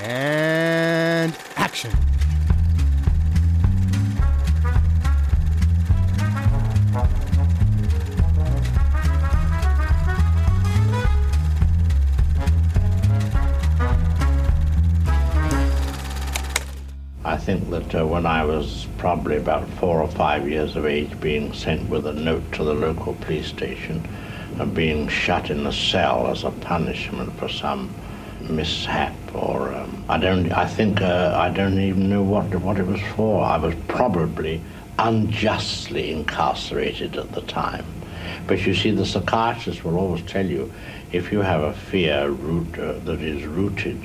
And action. I think that uh, when I was probably about four or five years of age, being sent with a note to the local police station and being shut in a cell as a punishment for some mishap or um, I don't I think uh, I don't even know what what it was for. I was probably unjustly incarcerated at the time. But you see, the psychiatrist will always tell you if you have a fear root, uh, that is rooted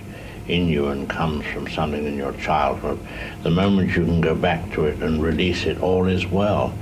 in you and comes from something in your childhood, the moment you can go back to it and release it, all is well.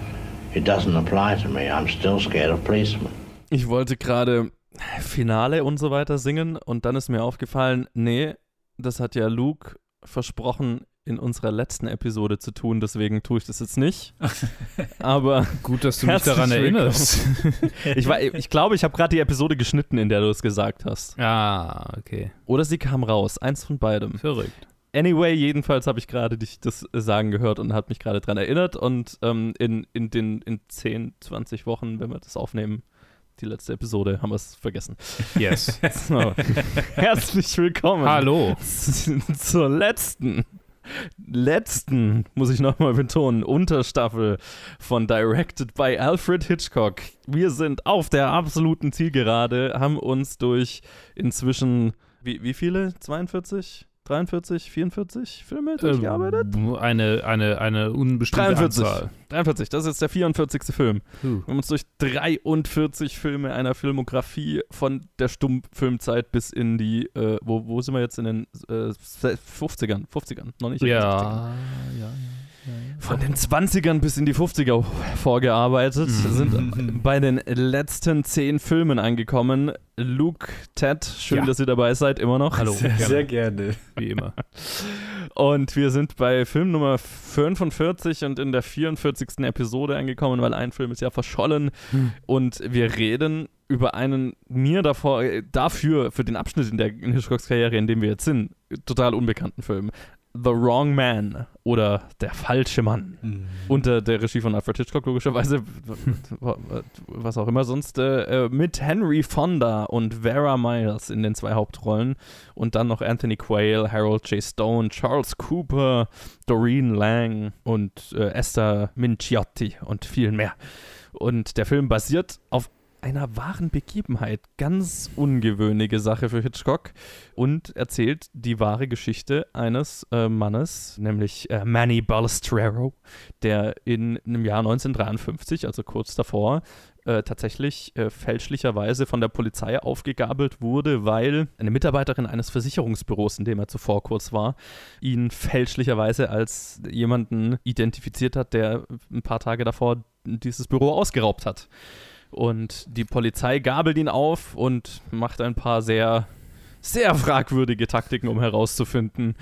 It doesn't apply to me. I'm still scared of policemen. Ich wollte gerade Finale und so weiter singen und dann ist mir aufgefallen, nee, das hat ja Luke versprochen in unserer letzten Episode zu tun, deswegen tue ich das jetzt nicht. Aber gut, dass du mich daran erinnerst. ich, war, ich glaube, ich habe gerade die Episode geschnitten, in der du es gesagt hast. Ah, okay. Oder sie kam raus, eins von beidem. Verrückt. Anyway, jedenfalls habe ich gerade dich das sagen gehört und hat mich gerade daran erinnert und ähm, in, in den in 10, 20 Wochen, wenn wir das aufnehmen, die letzte Episode, haben wir es vergessen. Yes. So. Herzlich willkommen. Hallo. Zur letzten, letzten, muss ich nochmal betonen, Unterstaffel von Directed by Alfred Hitchcock. Wir sind auf der absoluten Zielgerade, haben uns durch inzwischen, wie, wie viele? 42? 43, 44 Filme durchgearbeitet? Ähm, eine, eine, eine unbestimmte 43. Anzahl. 43, das ist jetzt der 44. Film. Huh. Wir haben uns durch 43 Filme einer Filmografie von der Stummfilmzeit bis in die, äh, wo, wo sind wir jetzt in den äh, 50ern? 50ern, noch nicht in den 60ern. Ja, ja, ja. Von den 20ern bis in die 50er vorgearbeitet, Mhm. sind bei den letzten 10 Filmen angekommen. Luke, Ted, schön, Ja. dass ihr dabei seid, immer noch. Hallo. Sehr, gerne. sehr gerne. Wie immer. Und wir sind bei Film Nummer 45 und in der 44. Episode angekommen, weil ein Film ist ja verschollen. Hm. Und wir reden über einen mir davor, äh, dafür, für den Abschnitt in der in Hitchcocks Karriere, in dem wir jetzt sind, total unbekannten Film. The Wrong Man oder Der falsche Mann. Mhm. Unter der Regie von Alfred Hitchcock, logischerweise, was auch immer sonst, äh, mit Henry Fonda und Vera Miles in den zwei Hauptrollen und dann noch Anthony Quayle, Harold J. Stone, Charles Cooper, Doreen Lang und äh, Esther Minciotti und viel mehr. Und der Film basiert auf einer wahren Begebenheit. Ganz ungewöhnliche Sache für Hitchcock. Und erzählt die wahre Geschichte eines äh, Mannes, nämlich äh, Manny Balestrero, der in einem Jahr 1953, also kurz davor, äh, tatsächlich äh, fälschlicherweise von der Polizei aufgegabelt wurde, weil eine Mitarbeiterin eines Versicherungsbüros, in dem er zuvor kurz war, ihn fälschlicherweise als jemanden identifiziert hat, der ein paar Tage davor dieses Büro ausgeraubt hat. Und die Polizei gabelt ihn auf und macht ein paar sehr, sehr fragwürdige Taktiken, um herauszufinden,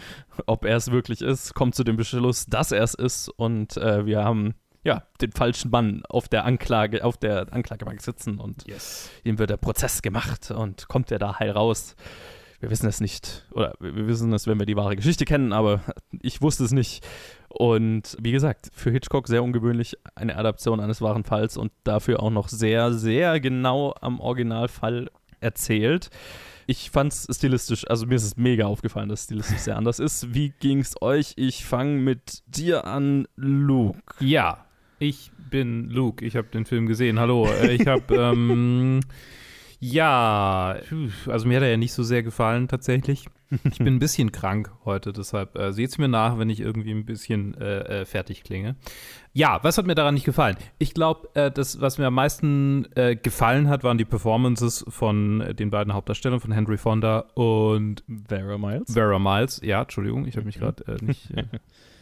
ob er es wirklich ist. Kommt zu dem Beschluss, dass er es ist. Und äh, wir haben ja den falschen Mann auf der Anklage, auf der Anklagebank sitzen und Yes. ihm wird der Prozess gemacht und kommt er da heil raus. Wir wissen es nicht, oder wir wissen es, wenn wir die wahre Geschichte kennen, aber ich wusste es nicht. Und wie gesagt, für Hitchcock sehr ungewöhnlich eine Adaption eines wahren Falls und dafür auch noch sehr, sehr genau am Originalfall erzählt. Ich fand es stilistisch, also mir ist es mega aufgefallen, dass es stilistisch sehr anders ist. Wie ging es euch? Ich fange mit dir an, Luke. Ja, ich bin Luke. Ich habe den Film gesehen. Hallo. Äh, Ich habe, ähm, ja, also mir hat er ja nicht so sehr gefallen tatsächlich. Ich bin ein bisschen krank heute, deshalb äh, seht's mir nach, wenn ich irgendwie ein bisschen äh, äh, fertig klinge. Ja, was hat mir daran nicht gefallen? Ich glaube, äh, das, was mir am meisten äh, gefallen hat, waren die Performances von äh, den beiden Hauptdarstellern, von Henry Fonda und Vera Miles. Vera Miles. Ja, Entschuldigung, ich habe mich gerade äh, nicht. Äh,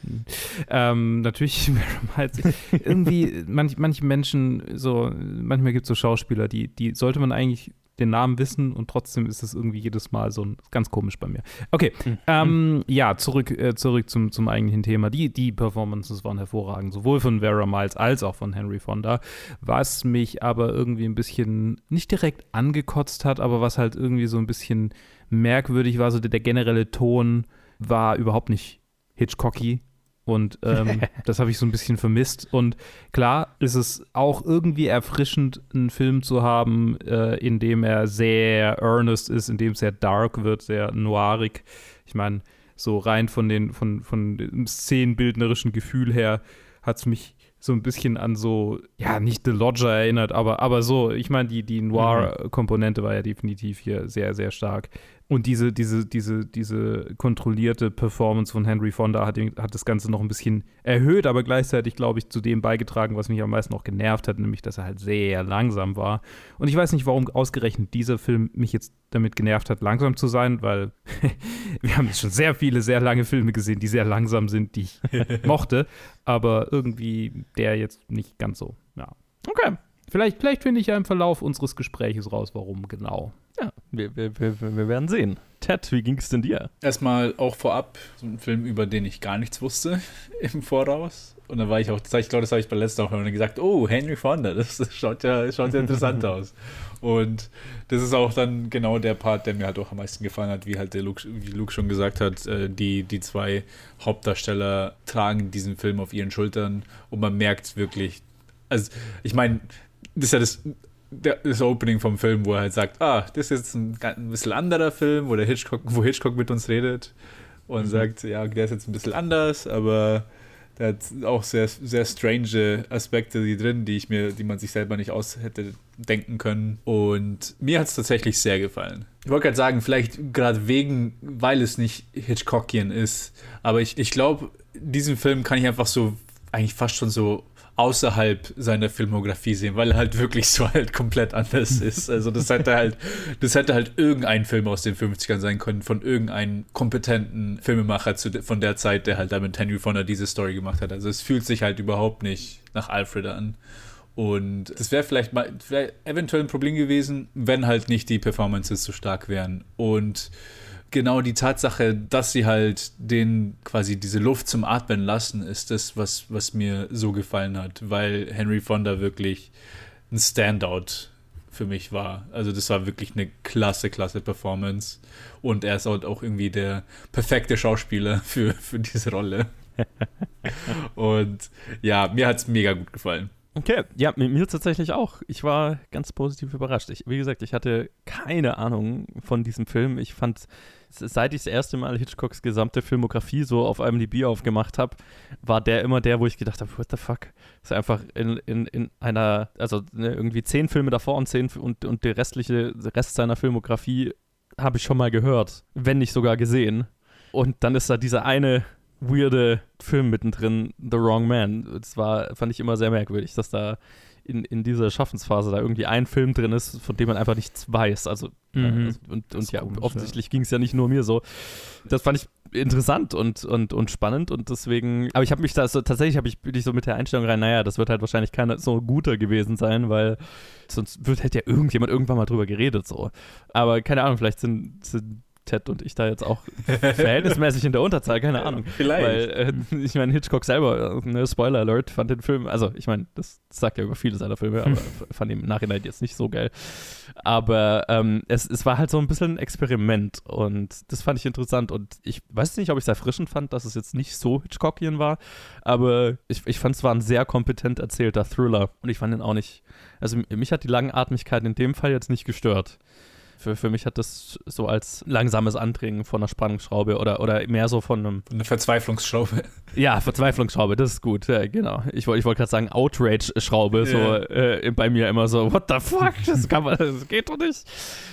ähm, natürlich, Vera Miles. Irgendwie, manch, manche Menschen, so, manchmal gibt es so Schauspieler, die, die sollte man eigentlich den Namen wissen und trotzdem ist es irgendwie jedes Mal so ein, ganz komisch bei mir. Okay, ähm, ja, zurück, äh, zurück zum, zum eigentlichen Thema. Die, die Performances waren hervorragend, sowohl von Vera Miles als auch von Henry Fonda. Was mich aber irgendwie ein bisschen nicht direkt angekotzt hat, aber was halt irgendwie so ein bisschen merkwürdig war, so der, der generelle Ton war überhaupt nicht Hitchcocky. Und ähm, das habe ich so ein bisschen vermisst. Und klar ist es auch irgendwie erfrischend, einen Film zu haben, äh, in dem er sehr earnest ist, in dem es sehr dark wird, sehr noirig. Ich meine, so rein von, den, von, von dem szenenbildnerischen Gefühl her hat es mich so ein bisschen an so, ja, nicht The Lodger erinnert, aber, aber so, ich meine, die, die Noir-Komponente war ja definitiv hier sehr, sehr stark. Und diese, diese, diese, diese kontrollierte Performance von Henry Fonda hat, hat das Ganze noch ein bisschen erhöht, aber gleichzeitig, glaube ich, zu dem beigetragen, was mich am meisten noch genervt hat, nämlich, dass er halt sehr langsam war. Und ich weiß nicht, warum ausgerechnet dieser Film mich jetzt damit genervt hat, langsam zu sein, weil wir haben jetzt schon sehr viele, sehr lange Filme gesehen, die sehr langsam sind, die ich mochte, aber irgendwie der jetzt nicht ganz so, ja. Okay. Vielleicht, vielleicht finde ich ja im Verlauf unseres Gespräches raus, warum genau. Ja, wir, wir, wir, wir werden sehen. Ted, wie ging es denn dir? Erstmal auch vorab so ein Film, über den ich gar nichts wusste im Voraus. Und dann war ich auch, ich glaube, das habe ich bei letzter Woche gesagt, oh, Henry Fonda, das, das schaut ja, schaut ja interessant aus. Und das ist auch dann genau der Part, der mir halt auch am meisten gefallen hat, wie halt der Luke, wie Luke schon gesagt hat, äh, die, die zwei Hauptdarsteller tragen diesen Film auf ihren Schultern und man merkt wirklich, also ich meine, das ist ja das das Opening vom Film, wo er halt sagt, ah, das ist jetzt ein, ein bisschen anderer Film, wo der Hitchcock, wo Hitchcock mit uns redet und mhm. sagt, ja, der ist jetzt ein bisschen anders, aber der hat auch sehr, sehr strange Aspekte die drin, die ich mir, die man sich selber nicht aus hätte denken können. Und mir hat es tatsächlich sehr gefallen. Ich wollte gerade sagen, vielleicht gerade wegen, weil es nicht Hitchcockian ist, aber ich, ich glaube, diesen Film kann ich einfach so eigentlich fast schon so außerhalb seiner Filmografie sehen, weil er halt wirklich so halt komplett anders ist. Also das hätte halt, das hätte halt irgendein Film aus den 50ern sein können, von irgendeinem kompetenten Filmemacher zu, von der Zeit, der halt damit Henry Fonda diese Story gemacht hat. Also es fühlt sich halt überhaupt nicht nach Alfred an. Und das wäre vielleicht mal wär eventuell ein Problem gewesen, wenn halt nicht die Performances so stark wären. Und genau die Tatsache, dass sie halt den quasi diese Luft zum Atmen lassen, ist das, was, was mir so gefallen hat, weil Henry Fonda wirklich ein Standout für mich war. Also das war wirklich eine klasse, klasse Performance. Und er ist halt auch irgendwie der perfekte Schauspieler für, für diese Rolle. Und ja, mir hat es mega gut gefallen. Okay, ja, mit mir tatsächlich auch. Ich war ganz positiv überrascht. Ich, wie gesagt, ich hatte keine Ahnung von diesem Film. Ich fand, seit ich das erste Mal Hitchcocks gesamte Filmografie so auf einem DB aufgemacht habe, war der immer der, wo ich gedacht habe, what the fuck? Ist einfach in, in, in einer, also ne, irgendwie zehn Filme davor und zehn und, und der restliche der Rest seiner Filmografie habe ich schon mal gehört, wenn nicht sogar gesehen. Und dann ist da dieser eine weirde Film mittendrin, The Wrong Man. Das war, fand ich immer sehr merkwürdig, dass da in, in dieser Schaffensphase da irgendwie ein Film drin ist, von dem man einfach nichts weiß. Also, mhm. äh, also und, und ja, komisch, offensichtlich ja. ging es ja nicht nur mir so. Das fand ich interessant und, und, und spannend und deswegen, aber ich habe mich da so, tatsächlich habe ich, bin ich so mit der Einstellung rein, naja, das wird halt wahrscheinlich keiner so guter gewesen sein, weil sonst wird, hätte ja irgendjemand irgendwann mal drüber geredet so. Aber keine Ahnung, vielleicht sind, sind Ted und ich da jetzt auch verhältnismäßig in der Unterzahl, keine Ahnung. Vielleicht. Weil, äh, ich meine, Hitchcock selber, ne, Spoiler Alert, fand den Film, also ich meine, das sagt ja über viele seiner Filme, aber fand ihn im Nachhinein jetzt nicht so geil. Aber ähm, es, es war halt so ein bisschen ein Experiment und das fand ich interessant und ich weiß nicht, ob ich es erfrischend fand, dass es jetzt nicht so Hitchcockian war, aber ich, ich fand es war ein sehr kompetent erzählter Thriller und ich fand ihn auch nicht, also mich hat die Langatmigkeit in dem Fall jetzt nicht gestört. Für, für mich hat das so als langsames Andringen von einer Spannungsschraube oder, oder mehr so von einem. Eine Verzweiflungsschraube. Ja, Verzweiflungsschraube, das ist gut. Ja, genau. Ich, ich wollte gerade sagen, Outrage-Schraube, so äh, bei mir immer so, what the fuck? Das, kann man, das geht doch nicht.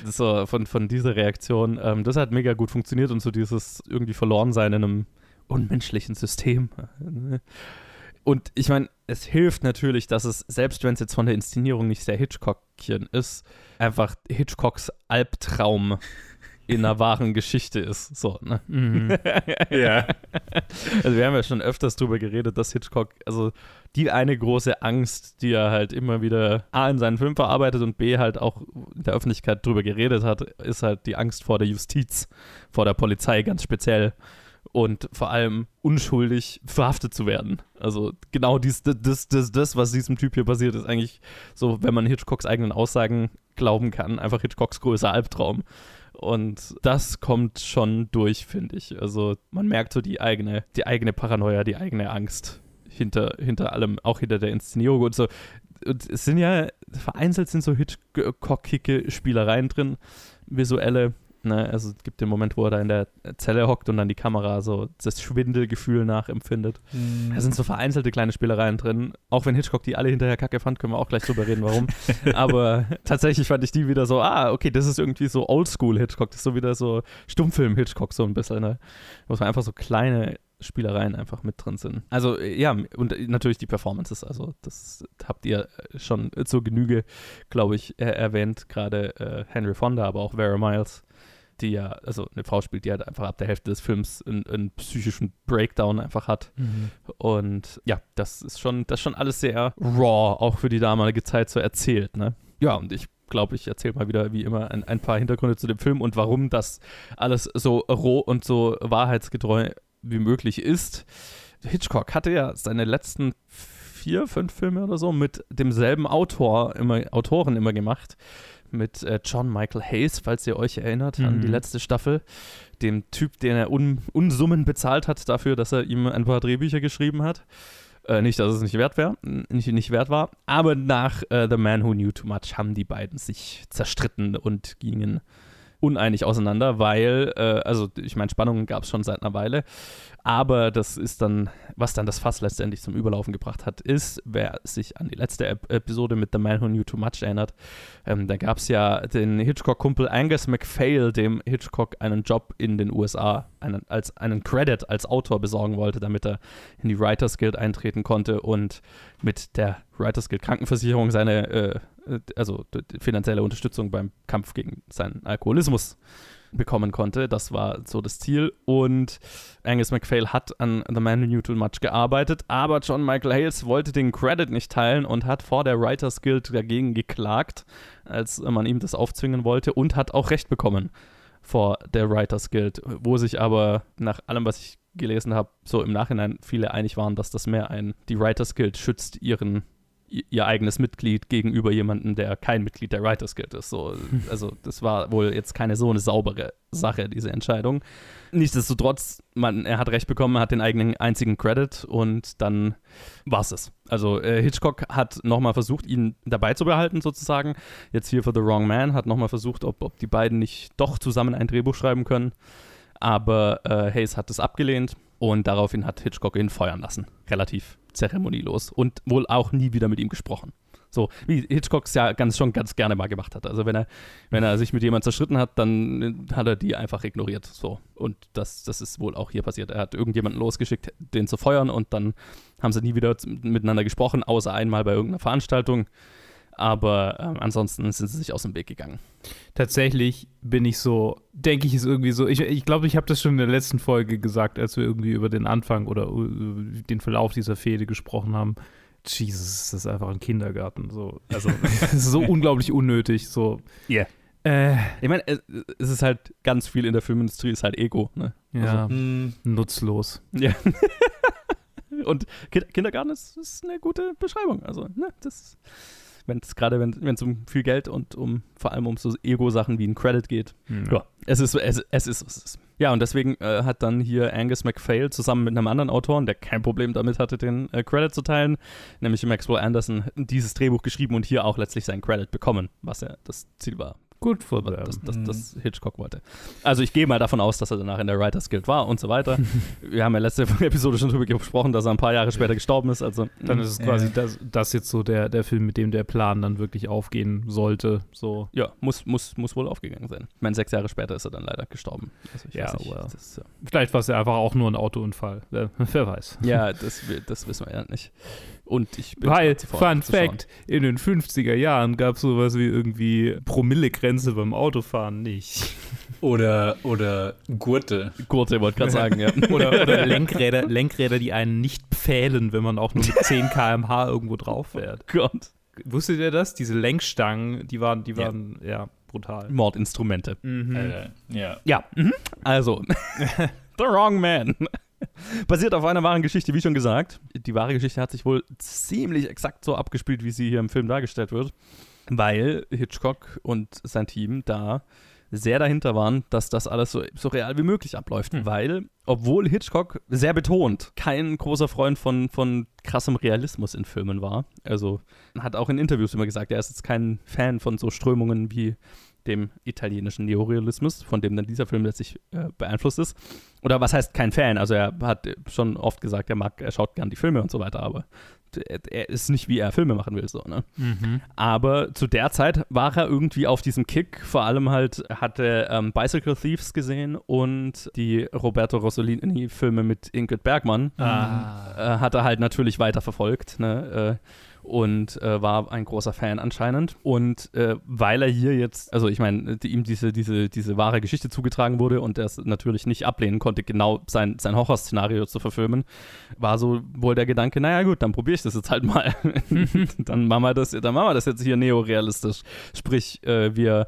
So, von, von dieser Reaktion. Ähm, das hat mega gut funktioniert und so dieses irgendwie Verlorensein in einem unmenschlichen System. Und ich meine, es hilft natürlich, dass es, selbst wenn es jetzt von der Inszenierung nicht sehr Hitchcockchen ist, einfach Hitchcocks Albtraum in einer wahren Geschichte ist. So, ne? Mhm. ja. Also wir haben ja schon öfters drüber geredet, dass Hitchcock, also die eine große Angst, die er halt immer wieder A in seinen Film verarbeitet und B halt auch in der Öffentlichkeit drüber geredet hat, ist halt die Angst vor der Justiz, vor der Polizei ganz speziell und vor allem unschuldig verhaftet zu werden. Also genau dies, das, das, das, was diesem Typ hier passiert, ist eigentlich so, wenn man Hitchcocks eigenen Aussagen glauben kann, einfach Hitchcocks größer Albtraum. Und das kommt schon durch, finde ich. Also man merkt so die eigene, die eigene Paranoia, die eigene Angst hinter, hinter allem, auch hinter der Inszenierung und so. Und es sind ja, vereinzelt sind so Hitchcockige Spielereien drin, visuelle. Ne? Also es gibt den Moment, wo er da in der Zelle hockt und dann die Kamera so das Schwindelgefühl nachempfindet. Mhm. Da sind so vereinzelte kleine Spielereien drin. Auch wenn Hitchcock die alle hinterher kacke fand, können wir auch gleich drüber reden, warum. Aber tatsächlich fand ich die wieder so, ah, okay, das ist irgendwie so Oldschool-Hitchcock. Das ist so wieder so Stummfilm-Hitchcock so ein bisschen. Ne? Wo es einfach so kleine Spielereien einfach mit drin sind. Also ja, und natürlich die Performances, also das habt ihr schon zur Genüge, glaube ich, er erwähnt, gerade äh, Henry Fonda, aber auch Vera Miles, die ja, also eine Frau spielt, die halt einfach ab der Hälfte des Films einen, einen psychischen Breakdown einfach hat. Und ja, das ist schon, das ist schon alles sehr raw, auch für die damalige Zeit so erzählt, ne? Ja, und ich glaube, ich erzähle mal wieder wie immer ein, ein paar Hintergründe zu dem Film und warum das alles so roh und so wahrheitsgetreu wie möglich ist. Hitchcock hatte ja seine letzten vier, fünf Filme oder so mit demselben Autor immer, Autoren immer gemacht. Mit äh, John Michael Hayes, falls ihr euch erinnert an Mhm. die letzte Staffel. Dem Typ, den er Un Unsummen bezahlt hat dafür, dass er ihm ein paar Drehbücher geschrieben hat. Äh, nicht, dass es nicht wert wäre, nicht, nicht wert war. Aber nach äh, The Man Who Knew Too Much haben die beiden sich zerstritten und gingen uneinig auseinander, weil, äh, also ich meine, Spannungen gab es schon seit einer Weile, aber das ist dann, was dann das Fass letztendlich zum Überlaufen gebracht hat, ist, wer sich an die letzte Ep Episode mit The Man Who Knew Too Much erinnert, ähm, da gab es ja den Hitchcock-Kumpel Angus MacPhail, dem Hitchcock einen Job in den USA, einen, als einen Credit als Autor besorgen wollte, damit er in die Writers Guild eintreten konnte und mit der Writers Guild Krankenversicherung seine, äh, also d- d- finanzielle Unterstützung beim Kampf gegen seinen Alkoholismus bekommen konnte. Das war so das Ziel. Und Angus MacPhail hat an The Man Who Knew Too Much gearbeitet, aber John Michael Hales wollte den Credit nicht teilen und hat vor der Writers Guild dagegen geklagt, als man ihm das aufzwingen wollte und hat auch Recht bekommen vor der Writers Guild, wo sich aber nach allem, was ich gelesen habe, so im Nachhinein viele einig waren, dass das mehr ein, die Writers Guild schützt ihren ihr eigenes Mitglied gegenüber jemandem, der kein Mitglied der Writers Guild ist. So, also das war wohl jetzt keine so eine saubere Sache, diese Entscheidung. Nichtsdestotrotz, man, er hat recht bekommen, er hat den eigenen einzigen Credit und dann war es es. Also äh, Hitchcock hat nochmal versucht, ihn dabei zu behalten sozusagen. Jetzt hier für The Wrong Man hat nochmal versucht, ob, ob die beiden nicht doch zusammen ein Drehbuch schreiben können. Aber äh, Hayes hat es abgelehnt und daraufhin hat Hitchcock ihn feuern lassen. Relativ zeremonielos und wohl auch nie wieder mit ihm gesprochen. So, wie Hitchcock es ja ganz, schon ganz gerne mal gemacht hat. Also wenn er, wenn er sich mit jemandem zerstritten hat, dann äh, hat er die einfach ignoriert. So. Und das, das ist wohl auch hier passiert. Er hat irgendjemanden losgeschickt, den zu feuern und dann haben sie nie wieder miteinander gesprochen, außer einmal bei irgendeiner Veranstaltung. Aber ähm, ansonsten sind sie sich aus dem Weg gegangen. Tatsächlich bin ich so, denke ich, ist irgendwie so. Ich glaube, ich, glaub, ich habe das schon in der letzten Folge gesagt, als wir irgendwie über den Anfang oder äh, den Verlauf dieser Fehde gesprochen haben. Jesus, das ist einfach ein Kindergarten. So. Also, es ist so unglaublich unnötig. So. Yeah. Äh, Ich meine, es ist halt ganz viel in der Filmindustrie, ist halt Ego. Ne? ja, Hm, nutzlos. Ja. Und Kind Kindergarten ist, ist eine gute Beschreibung. Also, ne, das, wenn es gerade wenn es um viel Geld und um vor allem um so Ego-Sachen wie ein Credit geht. Ja, es ist, es, es ist, es ist. Ja, und deswegen äh, hat dann hier Angus MacPhail zusammen mit einem anderen Autoren, der kein Problem damit hatte, den äh, Credit zu teilen, nämlich Maxwell Anderson, dieses Drehbuch geschrieben und hier auch letztlich seinen Credit bekommen, was ja das Ziel war, Gut for them. das, das, Mhm. das Hitchcock wollte. Also ich gehe mal davon aus, dass er danach in der Writers Guild war und so weiter. Wir haben ja letzte Episode schon drüber gesprochen, dass er ein paar Jahre später gestorben ist. Also Dann ist es Ja. quasi das, das jetzt so der, der Film, mit dem der Plan dann wirklich aufgehen sollte. So. ja, muss, muss, muss wohl aufgegangen sein. Ich meine, sechs Jahre später ist er dann leider gestorben. Also ich Ja, weiß nicht, well. das, ja. Vielleicht war es ja einfach auch nur ein Autounfall. Wer, wer weiß. ja, das, das wissen wir ja nicht. Und ich bin Weil, Fun. Fact, in den 50er Jahren gab es sowas wie irgendwie Promillegrenze beim Autofahren nicht. Oder, oder Gurte. Gurte wollte gerade sagen, ja. Oder, oder Lenkräder, Lenkräder, die einen nicht pfählen, wenn man auch nur mit 10 km/h irgendwo drauf fährt. Gott. Wusstet ihr das? Diese Lenkstangen, die waren, die waren, ja, brutal. Mordinstrumente. Mhm. Äh, ja. Ja, mhm. also, The Wrong Man. Basiert auf einer wahren Geschichte, wie schon gesagt. Die wahre Geschichte hat sich wohl ziemlich exakt so abgespielt, wie sie hier im Film dargestellt wird, weil Hitchcock und sein Team da sehr dahinter waren, dass das alles so, so real wie möglich abläuft. Hm. Weil, obwohl Hitchcock sehr betont kein großer Freund von, von krassem Realismus in Filmen war, also hat auch in Interviews immer gesagt, er ist jetzt kein Fan von so Strömungen wie dem italienischen Neorealismus, von dem dann dieser Film letztlich äh, beeinflusst ist. Oder was heißt kein Fan? Also er hat schon oft gesagt, er mag, er schaut gern die Filme und so weiter, aber er, er ist nicht, wie er Filme machen will, so, ne? Mhm. Aber zu der Zeit war er irgendwie auf diesem Kick, vor allem halt hatte ähm, Bicycle Thieves gesehen und die Roberto Rossellini-Filme mit Ingrid Bergmann ah. äh, hat er halt natürlich weiter verfolgt, ne? Äh, und äh, war ein großer Fan anscheinend. Und äh, weil er hier jetzt, also ich meine, die, ihm diese, diese, diese wahre Geschichte zugetragen wurde und er es natürlich nicht ablehnen konnte, genau sein, sein Horrorszenario zu verfilmen, war so wohl der Gedanke, naja gut, dann probiere ich das jetzt halt mal. dann, machen wir das, dann machen wir das jetzt hier neorealistisch. Sprich, äh, wir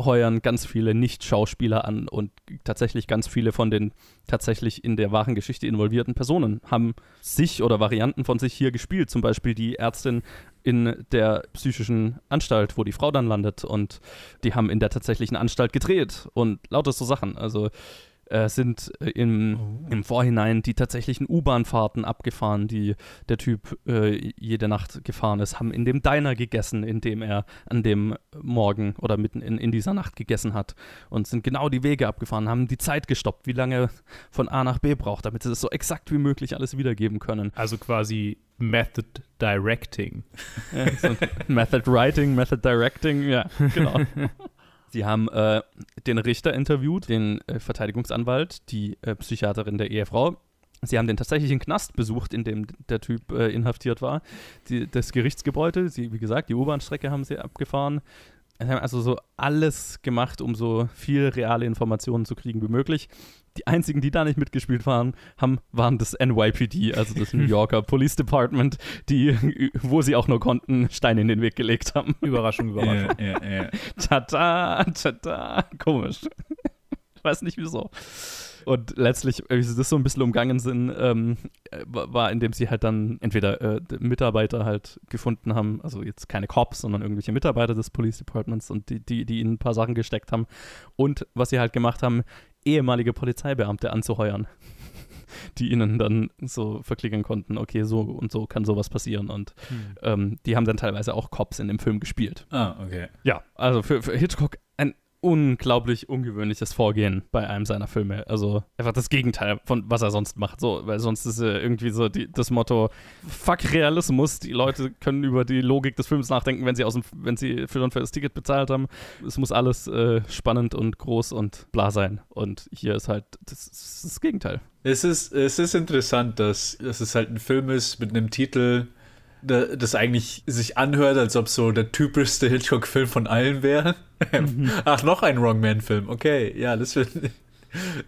heuern ganz viele Nicht-Schauspieler an und tatsächlich ganz viele von den tatsächlich in der wahren Geschichte involvierten Personen haben sich oder Varianten von sich hier gespielt. Zum Beispiel die Ärztin in der psychischen Anstalt, wo die Frau dann landet. Und die haben in der tatsächlichen Anstalt gedreht und lauter so Sachen. Also äh, sind äh, im, oh. im Vorhinein die tatsächlichen U-Bahn-Fahrten abgefahren, die der Typ äh, jede Nacht gefahren ist, haben in dem Diner gegessen, in dem er an dem Morgen oder mitten in, in dieser Nacht gegessen hat und sind genau die Wege abgefahren, haben die Zeit gestoppt, wie lange von A nach B braucht, damit sie es so exakt wie möglich alles wiedergeben können. Also quasi Method Directing. Ja, so Method Writing, Method Directing, ja, genau. Sie haben äh, den Richter interviewt, den äh, Verteidigungsanwalt, die äh, Psychiaterin der Ehefrau. Sie haben den tatsächlichen Knast besucht, in dem der Typ äh, inhaftiert war. Die, das Gerichtsgebäude, sie, wie gesagt, die U-Bahn-Strecke haben sie abgefahren. Sie haben also so alles gemacht, um so viel reale Informationen zu kriegen wie möglich die einzigen, die da nicht mitgespielt waren, haben, waren das NYPD, also das New Yorker Police Department, die, wo sie auch nur konnten, Steine in den Weg gelegt haben. Überraschung, Überraschung. Ja, ja, ja. Tada, tada, komisch. Ich weiß nicht wieso. Und letztlich, wie sie das so ein bisschen umgangen sind, ähm, war, indem sie halt dann entweder äh, Mitarbeiter halt gefunden haben, also jetzt keine Cops, sondern irgendwelche Mitarbeiter des Police Departments und die, die, die ihnen ein paar Sachen gesteckt haben. Und was sie halt gemacht haben, ehemalige Polizeibeamte anzuheuern, die ihnen dann so verklicken konnten, okay, so und so kann sowas passieren. Und hm. ähm, die haben dann teilweise auch Cops in dem Film gespielt. Ah, okay. Ja, also für, für Hitchcock ein unglaublich ungewöhnliches Vorgehen bei einem seiner Filme. Also einfach das Gegenteil von was er sonst macht. So, weil sonst ist äh, irgendwie so die, das Motto: Fuck Realismus. Die Leute können über die Logik des Films nachdenken, wenn sie aus dem, wenn sie für, für das Ticket bezahlt haben. Es muss alles äh, spannend und groß und bla sein. Und hier ist halt das, das, das Gegenteil. Es ist, es ist interessant, dass, dass es halt ein Film ist mit einem Titel, das eigentlich sich anhört, als ob so der typischste Hitchcock-Film von allen wäre. Mhm. Ach, noch ein Wrongman-Film. Okay, ja, das wird.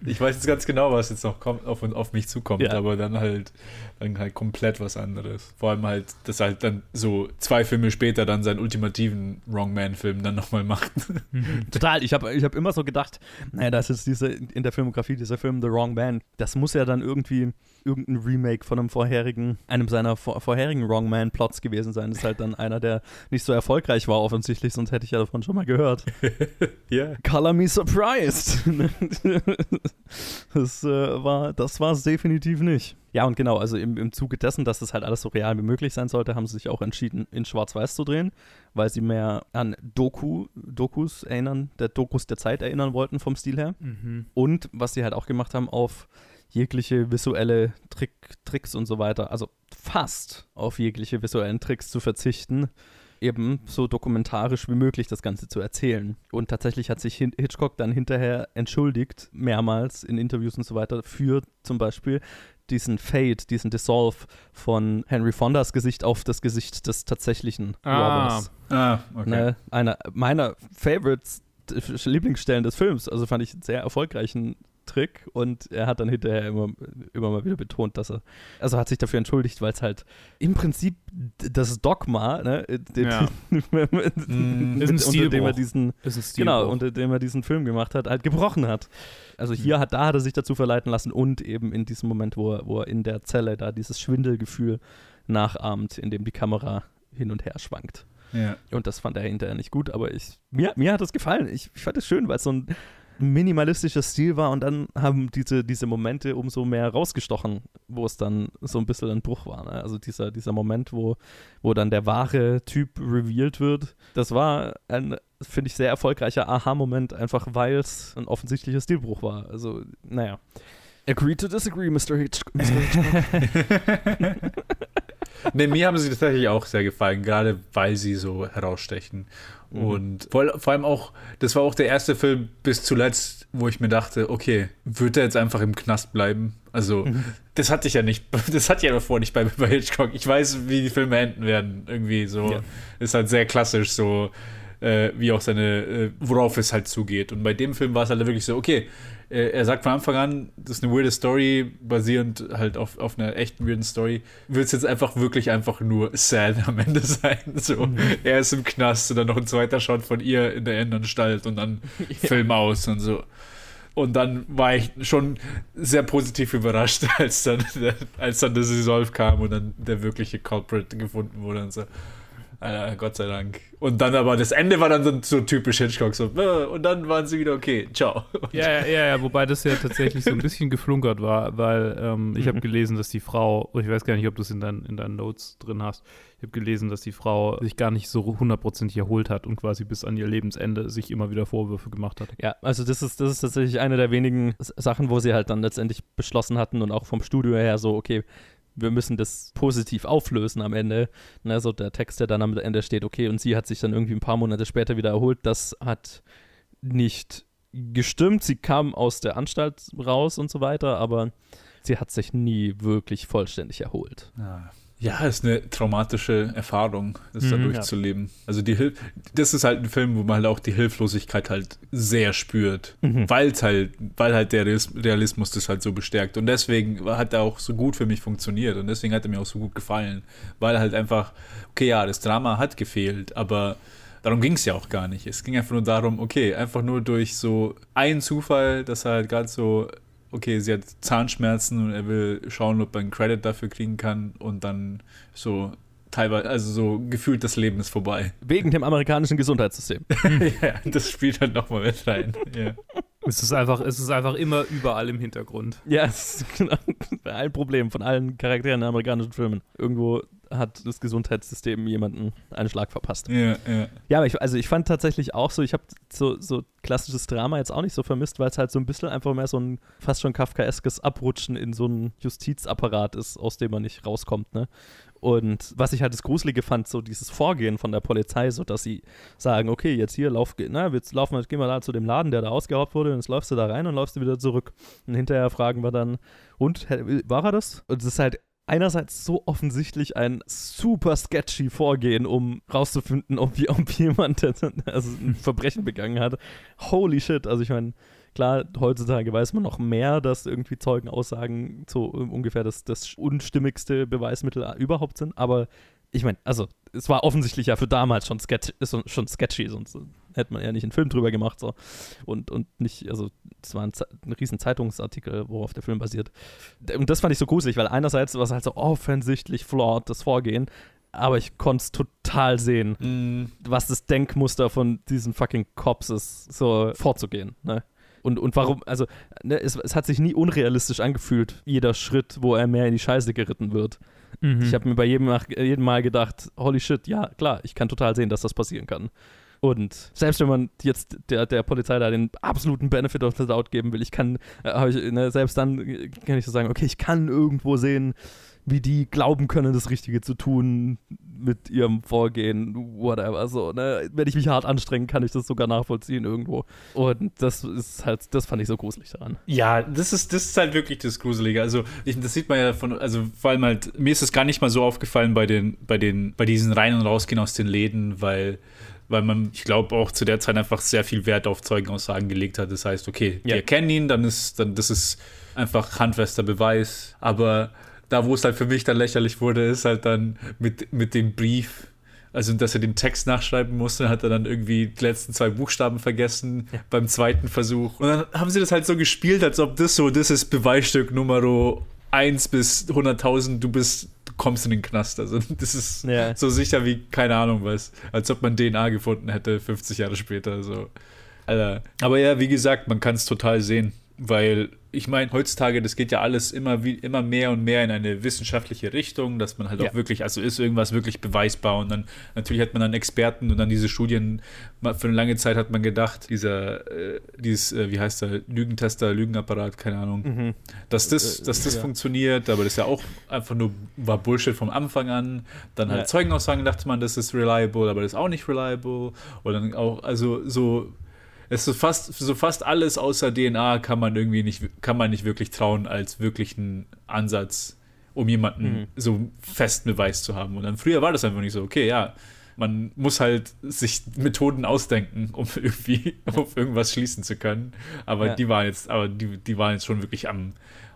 Ich weiß jetzt ganz genau, was jetzt noch kommt, auf, auf mich zukommt, ja. aber dann halt, dann halt komplett was anderes. Vor allem halt, dass halt dann so zwei Filme später dann seinen ultimativen Wrongman-Film dann nochmal macht. Total, ich habe ich hab immer so gedacht, naja, das ist diese, in der Filmografie dieser Film The Wrong Man, das muss ja dann irgendwie irgendein Remake von einem vorherigen, einem seiner vor, vorherigen Wrong Man-Plots gewesen sein. Das ist halt dann einer, der nicht so erfolgreich war offensichtlich, sonst hätte ich ja davon schon mal gehört. Ja. yeah. Color me surprised. das, äh, war, das war es definitiv nicht. Ja, und genau, also im, im Zuge dessen, dass das halt alles so real wie möglich sein sollte, haben sie sich auch entschieden, in Schwarz-Weiß zu drehen, weil sie mehr an Doku, Dokus erinnern, der Dokus der Zeit erinnern wollten vom Stil her. Mhm. Und was sie halt auch gemacht haben, auf jegliche visuelle Trick, Tricks und so weiter, also fast auf jegliche visuellen Tricks zu verzichten, eben so dokumentarisch wie möglich das Ganze zu erzählen. Und tatsächlich hat sich Hitchcock dann hinterher entschuldigt, mehrmals in Interviews und so weiter, für zum Beispiel diesen Fade, diesen Dissolve von Henry Fondas Gesicht auf das Gesicht des tatsächlichen ah. Robbers. Ah, okay. Ne, einer meiner Favorites, Lieblingsstellen des Films, also fand ich einen sehr erfolgreichen Trick und er hat dann hinterher immer, immer mal wieder betont, dass er, also hat sich dafür entschuldigt, weil es halt im Prinzip das Dogma, ne, den, ja. mm, ist ein unter dem er diesen, genau, unter dem er diesen Film gemacht hat, halt gebrochen hat. Also hier mhm. hat, da hat er sich dazu verleiten lassen und eben in diesem Moment, wo er, wo er in der Zelle da dieses Schwindelgefühl nachahmt, in dem die Kamera hin und her schwankt. Ja. Und das fand er hinterher nicht gut, aber ich, mir, mir hat es gefallen. Ich, ich fand es schön, weil es so ein minimalistischer Stil war und dann haben diese, diese Momente umso mehr rausgestochen, wo es dann so ein bisschen ein Bruch war. Ne? Also dieser, dieser Moment, wo, wo dann der wahre Typ revealed wird, das war ein, finde ich, sehr erfolgreicher Aha-Moment, einfach weil es ein offensichtlicher Stilbruch war. Also, naja. Agree to disagree, Mr. Hitchcock. nee, mir haben sie tatsächlich auch sehr gefallen, gerade weil sie so herausstechen. Mhm. Und vor, vor, allem auch, das war auch der erste Film bis zuletzt, wo ich mir dachte, okay, wird er jetzt einfach im Knast bleiben? Also, mhm. das hatte ich ja nicht, das hatte ich ja davor nicht bei, bei Hitchcock. Ich weiß, wie die Filme enden werden. Irgendwie so. Ja. Ist halt sehr klassisch, so äh, wie auch seine, äh, worauf es halt zugeht. Und bei dem Film war es halt wirklich so, okay, äh, er sagt von Anfang an, das ist eine weirde Story, basierend halt auf, auf einer echten weirden Story. Wird es jetzt einfach wirklich einfach nur sad am Ende sein. So, mhm. er ist im Knast und dann noch ein zweiter Shot von ihr in der Innenanstalt und dann ja. Film aus und so. Und dann war ich schon sehr positiv überrascht, als dann, als dann das Resolve kam und dann der wirkliche Culprit gefunden wurde und so. Alter, Gott sei Dank. Und dann aber das Ende war dann so, so typisch Hitchcock, so, äh, und dann waren sie wieder okay, ciao. Ja, ja, ja, wobei das ja tatsächlich so ein bisschen geflunkert war, weil ähm, ich habe mhm. gelesen, dass die Frau, ich weiß gar nicht, ob du es in, dein, in deinen Notes drin hast, ich habe gelesen, dass die Frau sich gar nicht so hundertprozentig erholt hat und quasi bis an ihr Lebensende sich immer wieder Vorwürfe gemacht hat. Ja, also das ist, das ist tatsächlich eine der wenigen Sachen, wo sie halt dann letztendlich beschlossen hatten und auch vom Studio her so, okay, wir müssen das positiv auflösen am Ende. Ne, so der Text, der dann am Ende steht, okay, und sie hat sich dann irgendwie ein paar Monate später wieder erholt, das hat nicht gestimmt. Sie kam aus der Anstalt raus und so weiter, aber sie hat sich nie wirklich vollständig erholt. Ja. Ja, ist eine traumatische Erfahrung, das mhm, da durchzuleben. Ja. Also die Hil das ist halt ein Film, wo man halt auch die Hilflosigkeit halt sehr spürt, mhm. weil halt, weil halt der Realismus das halt so bestärkt. Und deswegen hat er auch so gut für mich funktioniert und deswegen hat er mir auch so gut gefallen, weil halt einfach, okay, ja, das Drama hat gefehlt, aber darum ging es ja auch gar nicht. Es ging einfach nur darum, okay, einfach nur durch so einen Zufall, dass er halt gerade so okay, sie hat Zahnschmerzen und er will schauen, ob er einen Credit dafür kriegen kann und dann so teilweise, also so gefühlt das Leben ist vorbei. Wegen dem amerikanischen Gesundheitssystem. ja, das spielt halt nochmal mit rein. Ja. Es ist, einfach, es ist einfach immer überall im Hintergrund. Ja, es ist genau ein Problem von allen Charakteren in amerikanischen Filmen. Irgendwo hat das Gesundheitssystem jemanden einen Schlag verpasst. Ja, ja. Ja, aber ich, also ich fand tatsächlich auch so, ich habe so, so klassisches Drama jetzt auch nicht so vermisst, weil es halt so ein bisschen einfach mehr so ein fast schon kafkaeskes Abrutschen in so einen Justizapparat ist, aus dem man nicht rauskommt, ne? Und was ich halt das Gruselige fand, so dieses Vorgehen von der Polizei, so dass sie sagen, okay, jetzt hier lauf, na, jetzt laufen wir, gehen wir da zu dem Laden, der da ausgeraubt wurde, und jetzt läufst du da rein und läufst du wieder zurück. Und hinterher fragen wir dann, und war er das? Und es ist halt einerseits so offensichtlich ein super sketchy Vorgehen, um rauszufinden, ob, ob jemand also ein Verbrechen begangen hat. Holy shit, also ich meine, klar, heutzutage weiß man noch mehr, dass irgendwie Zeugenaussagen so ungefähr das, das unstimmigste Beweismittel überhaupt sind, aber ich meine, also es war offensichtlich ja für damals schon, sketch, schon sketchy, sonst hätte man ja nicht einen Film drüber gemacht. So. Und, und nicht, also es war ein, ein riesen Zeitungsartikel, worauf der Film basiert. Und das fand ich so gruselig, weil einerseits war es halt so offensichtlich flawed, das Vorgehen, aber ich konnte es total sehen, mm. was das Denkmuster von diesen fucking Cops ist, so vorzugehen. Ne? Und, und warum, also ne, es, es hat sich nie unrealistisch angefühlt, jeder Schritt, wo er mehr in die Scheiße geritten wird. Mhm. Ich habe mir bei jedem, jedem Mal gedacht, holy shit, ja, klar, ich kann total sehen, dass das passieren kann. Und selbst wenn man jetzt der, der Polizei da den absoluten Benefit of the Doubt geben will, ich kann, äh, ich, ne, selbst dann kann ich so sagen, okay, ich kann irgendwo sehen, wie die glauben können, das Richtige zu tun mit ihrem Vorgehen, whatever. So, ne? Wenn ich mich hart anstrenge, kann ich das sogar nachvollziehen irgendwo. Und das ist halt, das fand ich so gruselig daran. Ja, das ist, das ist halt wirklich das Gruselige. Also, ich, das sieht man ja von, also vor allem halt, mir ist es gar nicht mal so aufgefallen bei den, bei den, bei diesen Rein- und Rausgehen aus den Läden, weil weil man, ich glaube, auch zu der Zeit einfach sehr viel Wert auf Zeugenaussagen gelegt hat. Das heißt, okay, ja. wir kennen ihn, dann ist, dann, das ist einfach handfester Beweis. Aber da, wo es halt für mich dann lächerlich wurde, ist halt dann mit, mit dem Brief. Also, dass er den Text nachschreiben musste, hat er dann irgendwie die letzten zwei Buchstaben vergessen ja. beim zweiten Versuch. Und dann haben sie das halt so gespielt, als ob das so, das ist Beweisstück Nummer 1 bis 100.000, du bist kommst in den Knast. Also das ist Ja. so sicher wie, keine Ahnung was, als ob man DNA gefunden hätte 50 Jahre später. So. Alter. Aber ja, wie gesagt, man kann es total sehen, weil ich meine, heutzutage, das geht ja alles immer, wie, immer mehr und mehr in eine wissenschaftliche Richtung, dass man halt Ja. auch wirklich, also ist irgendwas wirklich beweisbar und dann natürlich hat man dann Experten und dann diese Studien, für eine lange Zeit hat man gedacht, dieser, äh, dieses, äh, wie heißt der, Lügentester, Lügenapparat, keine Ahnung, Mhm. dass das, Äh, dass das ja. funktioniert, aber das ist ja auch einfach nur, war Bullshit vom Anfang an. Dann halt Ja. Zeugenaussagen dachte man, das ist reliable, aber das ist auch nicht reliable. Und dann auch, also so, es ist so fast, so fast alles außer DNA kann man irgendwie nicht, kann man nicht wirklich trauen als wirklichen Ansatz, um jemanden Mhm. so festen Beweis zu haben. Und dann früher war das einfach nicht so, okay, ja. Man muss halt sich Methoden ausdenken, um irgendwie auf irgendwas schließen zu können. Aber Ja. die waren jetzt, aber die, die waren jetzt schon wirklich am,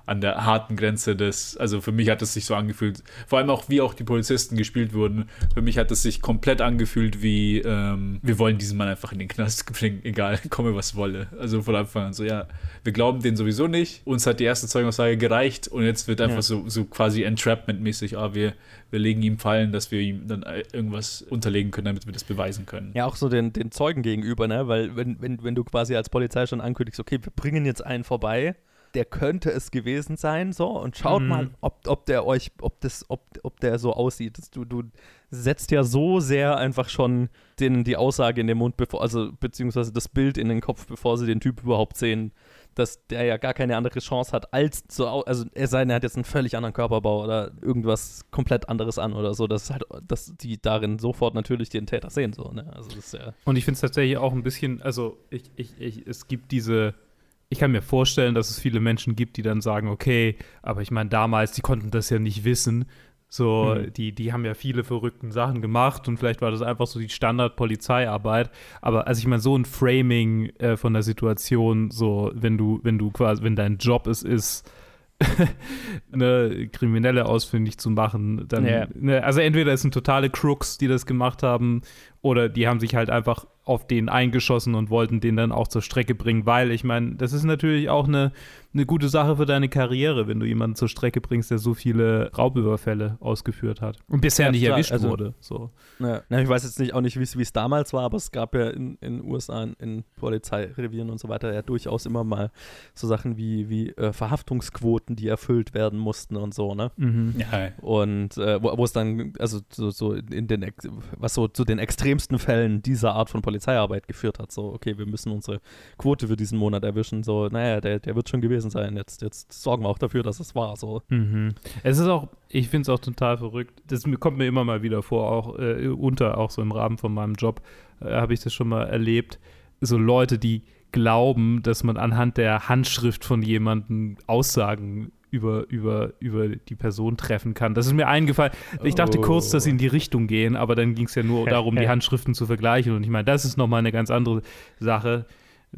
an der harten Grenze des, also für mich hat es sich so angefühlt, vor allem auch wie auch die Polizisten gespielt wurden, für mich hat es sich komplett angefühlt wie, ähm, wir wollen diesen Mann einfach in den Knast bringen, egal, komme was wolle. Also von Anfang an so, ja, wir glauben den sowieso nicht, uns hat die erste Zeugenaussage gereicht und jetzt wird einfach Ja. so, so quasi Entrapment-mäßig, ah, wir, wir legen ihm Fallen, dass wir ihm dann irgendwas unterlegen können, damit wir das beweisen können. Ja, auch so den, den Zeugen gegenüber, ne? Weil wenn, wenn, wenn du quasi als Polizei schon ankündigst, okay, wir bringen jetzt einen vorbei, der könnte es gewesen sein, so, und schaut Mhm. mal, ob, ob der euch, ob das, ob, ob der so aussieht. Du, du setzt ja so sehr einfach schon den, die Aussage in den Mund, bevor, also beziehungsweise das Bild in den Kopf, bevor sie den Typ überhaupt sehen, dass der ja gar keine andere Chance hat, als so, also er sei denn, er hat jetzt einen völlig anderen Körperbau oder irgendwas komplett anderes an oder so, dass halt, dass die darin sofort natürlich den Täter sehen, so, ne? Also das ist ja. Und ich finde es tatsächlich auch ein bisschen, also ich, ich, ich, es gibt diese, ich kann mir vorstellen, dass es viele Menschen gibt, die dann sagen, okay, aber ich meine, damals, die konnten das ja nicht wissen. So, Hm. die, die haben ja viele verrückten Sachen gemacht und vielleicht war das einfach so die Standard-Polizeiarbeit. Aber also ich meine, so ein Framing äh, von der Situation, so, wenn du, wenn du quasi, wenn dein Job es ist, eine Kriminelle ausfindig zu machen, dann, Ja. ne, also entweder es sind totale Crooks, die das gemacht haben, oder die haben sich halt einfach auf den eingeschossen und wollten den dann auch zur Strecke bringen, weil ich meine, das ist natürlich auch eine, eine gute Sache für deine Karriere, wenn du jemanden zur Strecke bringst, der so viele Raubüberfälle ausgeführt hat und bisher Ja, nicht klar, erwischt also- wurde. So. Ja. Na, ich weiß jetzt nicht auch nicht, wie es- wie es damals war, aber es gab ja in den USA in, Polizeirevieren und so weiter ja durchaus immer mal so Sachen wie, wie äh, Verhaftungsquoten, die erfüllt werden mussten und so, ne? Mhm. Ja, Und äh, wo, es dann, also so, so in den, was so zu den extremsten Fällen dieser Art von Polizeiarbeit geführt hat. So, okay, wir müssen unsere Quote für diesen Monat erwischen. So, naja, der, der wird schon gewesen sein. Jetzt, jetzt sorgen wir auch dafür, dass es war. So. Mhm. Es ist auch, ich finde es auch total verrückt. Das kommt mir immer mal wieder vor, auch äh, unter, auch so im Rahmen von meinem Job, äh, habe ich das schon mal erlebt. So Leute, die glauben, dass man anhand der Handschrift von jemandem Aussagen über, über, über die Person treffen kann. Das ist mir eingefallen. Ich dachte kurz, dass sie in die Richtung gehen, aber dann ging es ja nur darum, die Handschriften zu vergleichen. Und ich meine, das ist nochmal eine ganz andere Sache.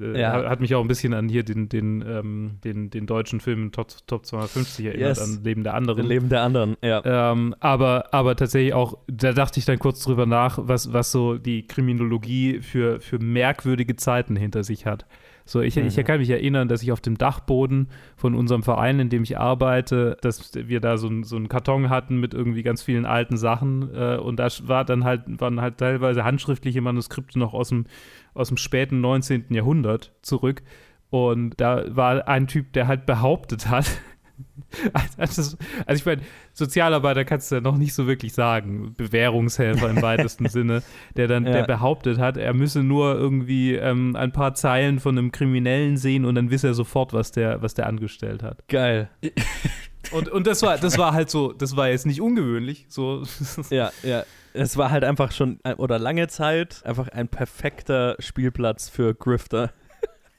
Äh, Ja. hat- mich auch ein bisschen an hier den, den, ähm, den, den deutschen Film Top, Top 250 erinnert, Yes. an Leben der anderen. Leben der anderen, ja. Ähm, aber, aber tatsächlich auch, da dachte ich dann kurz drüber nach, was, was so die Kriminologie für, für merkwürdige Zeiten hinter sich hat. So, ich, ich Mhm. kann mich erinnern, dass ich auf dem Dachboden von unserem Verein, in dem ich arbeite, dass wir da so, ein, so einen Karton hatten mit irgendwie ganz vielen alten Sachen äh, und da war dann halt, waren halt teilweise handschriftliche Manuskripte noch aus dem, aus dem späten 19. Jahrhundert zurück. Und da war ein Typ, der halt behauptet hat, also, also ich meine, Sozialarbeiter kannst du ja noch nicht so wirklich sagen, Bewährungshelfer im weitesten Sinne, der dann, Ja. der behauptet hat, er müsse nur irgendwie ähm, ein paar Zeilen von einem Kriminellen sehen und dann wisse er sofort, was der, was der angestellt hat. Geil. Und, und das war, das war halt so, das war jetzt nicht ungewöhnlich. So, Ja, ja. Es war halt einfach schon, äh, oder lange Zeit, einfach ein perfekter Spielplatz für Grifter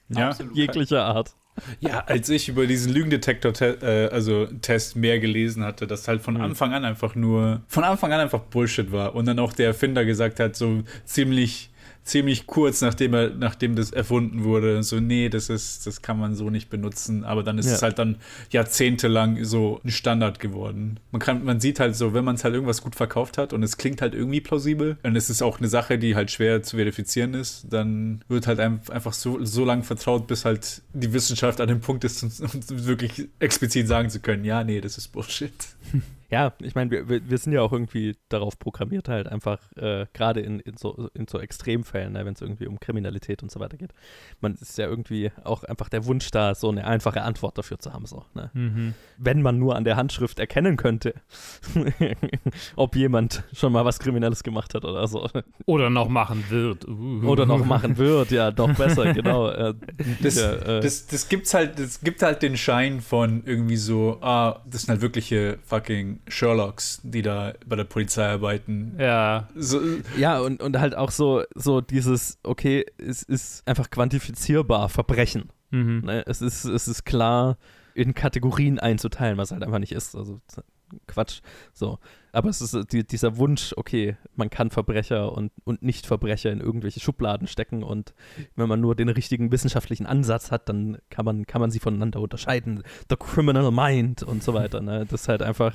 ja. jeglicher Art. Ja, als ich über diesen Lügendetektor-Test äh, also Test mehr gelesen hatte, dass halt von Mhm. Anfang an einfach nur, von Anfang an einfach Bullshit war. Und dann auch der Erfinder gesagt hat, so ziemlich, ziemlich kurz nachdem er, nachdem das erfunden wurde, so, nee, das ist, das kann man so nicht benutzen. Aber dann ist Ja. es halt dann jahrzehntelang so ein Standard geworden. Man kann, man sieht halt so, wenn man es halt irgendwas gut verkauft hat und es klingt halt irgendwie plausibel und es ist auch eine Sache, die halt schwer zu verifizieren ist, dann wird halt ein- einfach so, so lange vertraut, bis halt die Wissenschaft an dem Punkt ist, uns, uns wirklich explizit sagen zu können, ja, nee, das ist Bullshit. Ja, ich meine, wir, wir, sind ja auch irgendwie darauf programmiert, halt einfach, äh, gerade in, in, so, in so Extremfällen, ne, wenn es irgendwie um Kriminalität und so weiter geht. Man ist ja irgendwie auch einfach der Wunsch da, so eine einfache Antwort dafür zu haben. So, ne? Mhm. Wenn man nur an der Handschrift erkennen könnte, ob jemand schon mal was Kriminelles gemacht hat oder so. Oder noch machen wird. Uh. Oder noch machen wird, ja, doch besser, genau. Äh, Das, ja, äh, das, das gibt's halt, das gibt halt den Schein von irgendwie so, ah, das sind halt wirkliche fucking Sherlocks, die da bei der Polizei arbeiten. Ja. So, Ja, und, und halt auch so, so dieses, okay, es ist einfach quantifizierbar Verbrechen. Mhm. Ne? Es, ist, es ist klar in Kategorien einzuteilen, was halt einfach nicht ist. Also Quatsch. So. Aber es ist äh, die, dieser Wunsch, okay, man kann Verbrecher und, und Nicht-Verbrecher in irgendwelche Schubladen stecken und wenn man nur den richtigen wissenschaftlichen Ansatz hat, dann kann man, kann man sie voneinander unterscheiden. The Criminal Mind und so weiter. Ne? Das ist halt einfach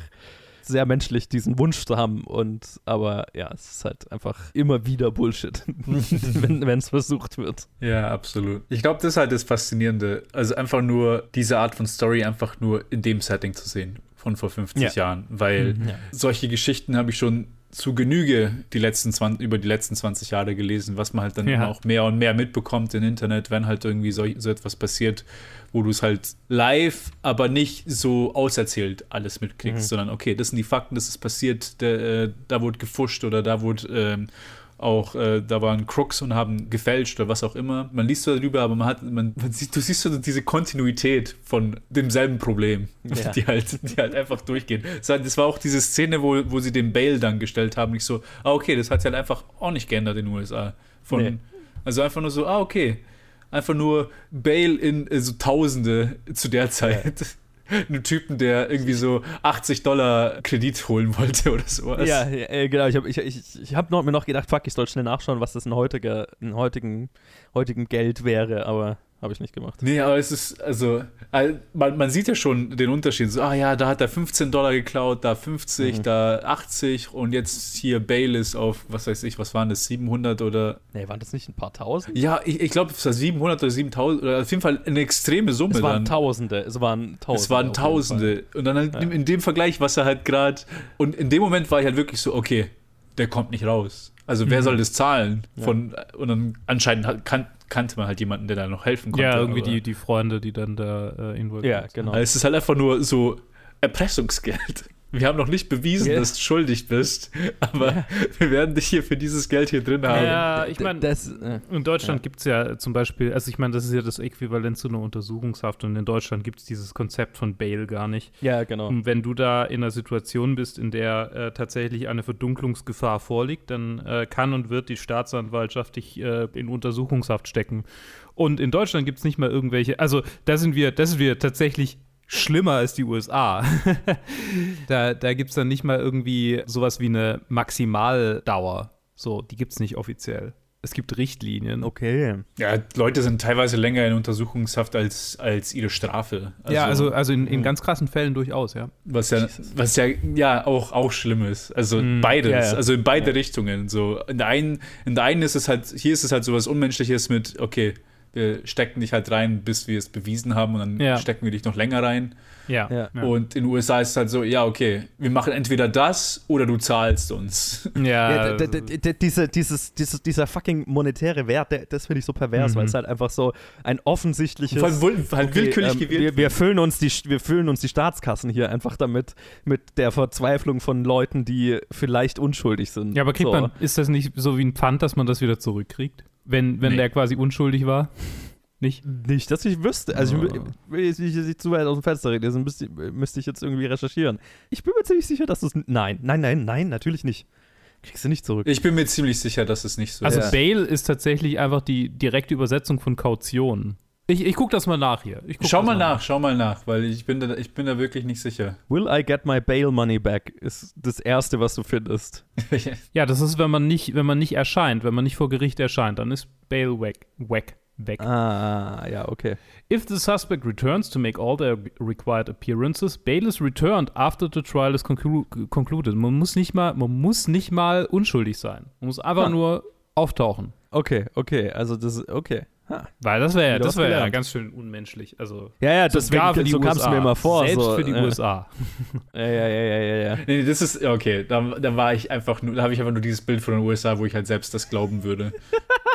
sehr menschlich, diesen Wunsch zu haben. Und aber ja, es ist halt einfach immer wieder Bullshit, wenn es versucht wird. Ja, absolut. Ich glaube, das ist halt das Faszinierende. Also einfach nur diese Art von Story einfach nur in dem Setting zu sehen von vor 50 Ja. Jahren. Weil Mhm, ja. solche Geschichten habe ich schon zu Genüge die letzten 20, über die letzten 20 Jahre gelesen, was man halt dann Ja. immer auch mehr und mehr mitbekommt im Internet, wenn halt irgendwie so, so etwas passiert, wo du es halt live, aber nicht so auserzählt alles mitkriegst, Mhm. sondern okay, das sind die Fakten, das ist passiert, der, äh, da wurde gefuscht oder da wurde ähm, auch, äh, da waren Crooks und haben gefälscht oder was auch immer. Man liest so darüber, aber man hat, man, man sieht, du siehst so diese Kontinuität von demselben Problem, Ja. die halt, die halt einfach durchgehen. Das war- auch diese Szene, wo, wo sie den Bail dann gestellt haben. Ich so, ah, okay, das hat sich halt einfach auch nicht geändert in den USA. Von, Nee. Also einfach nur so, ah, okay. Einfach nur Bail in äh, so Tausende zu der Zeit. Einen Typen, der irgendwie so 80 Dollar Kredit holen wollte oder sowas. Ja, ja, äh, genau. Ich habe ich, ich, ich hab mir noch gedacht, fuck, ich soll schnell nachschauen, was das in, heutiger, in heutigen, heutigen Geld wäre, aber habe ich nicht gemacht. Nee, aber es ist, also, all- man, man sieht ja schon den Unterschied. So, ah ja, da hat er 15 Dollar geklaut, da 50, Mhm. da 80 und jetzt hier Bail ist auf, was weiß ich, was waren das, 700 oder. Nee, waren das nicht ein paar Tausend? Ja, ich, ich glaube, es war 700 oder 7000 oder auf jeden Fall eine extreme Summe Es waren dann. Tausende, es waren Tausende. Es waren. Tausende. Und dann halt Ja. in, dem Vergleich, was er halt gerade. Und in dem Moment war ich halt wirklich so, okay, der kommt nicht raus. Also wer Mhm. soll das zahlen? Ja. Von, Und dann anscheinend halt kan kannte man halt jemanden, der da noch helfen konnte. Ja, irgendwie die, die Freunde, die dann da äh, involviert Ja, sind. genau. Also Es ist halt einfach nur so Erpressungsgeld. Wir haben noch nicht bewiesen, Ja. dass du schuldig bist, aber wir werden dich hier für dieses Geld hier drin haben. Ja, ich meine, äh, in Deutschland Ja. gibt es ja zum Beispiel, also ich meine, das ist ja das Äquivalent zu einer Untersuchungshaft und in Deutschland gibt es dieses Konzept von Bail gar nicht. ja, genau. Und wenn du da in einer Situation bist, in der äh, tatsächlich eine Verdunklungsgefahr vorliegt, dann äh, kann und wird die Staatsanwaltschaft dich äh, in Untersuchungshaft stecken. Und in Deutschland gibt es nicht mal irgendwelche, also da sind wir, da sind wir tatsächlich schlimmer als die USA. da da gibt es dann nicht mal irgendwie sowas wie eine Maximaldauer. So, die gibt es nicht offiziell. Es gibt Richtlinien. Okay. Ja, Leute sind teilweise länger in Untersuchungshaft als, als ihre Strafe. ja, also, also in, in Mhm. ganz krassen Fällen durchaus, ja. was ja, Jesus. was ja, ja auch, auch schlimm ist. Also Mm, beides, ja, ja. also in beide Ja. Richtungen. So in der einen, in der einen ist es halt, hier ist es halt sowas Unmenschliches mit, okay, wir stecken dich halt rein, bis wir es bewiesen haben und dann Ja. stecken wir dich noch länger rein. Ja. Ja. Und in den USA ist es halt so, ja, okay, wir machen entweder das oder du zahlst uns. Ja, Ja, diese, dieses, dieses, dieser fucking monetäre Wert, der, das finde ich so pervers, Mhm. weil es halt einfach so ein offensichtliches. Vor allem will- halt Okay, willkürlich ähm, gewählt. wir, wir, füllen uns die, wir füllen uns die Staatskassen hier einfach damit, mit der Verzweiflung von Leuten, die vielleicht unschuldig sind. Ja, aber kriegt so. man, ist das nicht so wie ein Pfand, dass man das wieder zurückkriegt? Wenn, wenn Nee. der quasi unschuldig war? Nicht? Nicht, dass ich wüsste. Also, ich Oh. will- will jetzt nicht, zu weit aus dem Fenster reden, deswegen müsste, müsste ich jetzt irgendwie recherchieren. Ich bin mir ziemlich sicher, dass du es. Nein, nein, nein, nein, natürlich nicht. Kriegst du nicht zurück. Ich bin mir ziemlich sicher, dass es nicht so Also ist. Bail ist tatsächlich einfach die direkte Übersetzung von Kaution. Ich, ich gucke das mal nach hier. Schau mal nach, schau mal nach, weil ich bin da, ich bin da wirklich nicht sicher. Will I get my bail money back? Ist das Erste, was du findest. Ja, das ist, wenn man nicht, wenn man nicht erscheint, wenn man nicht vor Gericht erscheint, dann ist Bail weg. Weg. Weg. Ah, ja, okay. If the suspect returns to make all their required appearances, bail is returned after the trial is conclu concluded. Man muss nicht mal, man muss nicht mal unschuldig sein. Man muss einfach Ah. nur auftauchen. Okay, okay, also das ist, Weil das wäre ja, das wäre ja ganz schön unmenschlich. Also Ja, ja, für die so kam es mir immer vor. Selbst so, für die ja. USA. Ja, ja, ja, ja, ja, ja. Nee, das ist, okay, da, da war ich einfach nur, da habe ich einfach nur dieses Bild von den USA, wo ich halt selbst das glauben würde.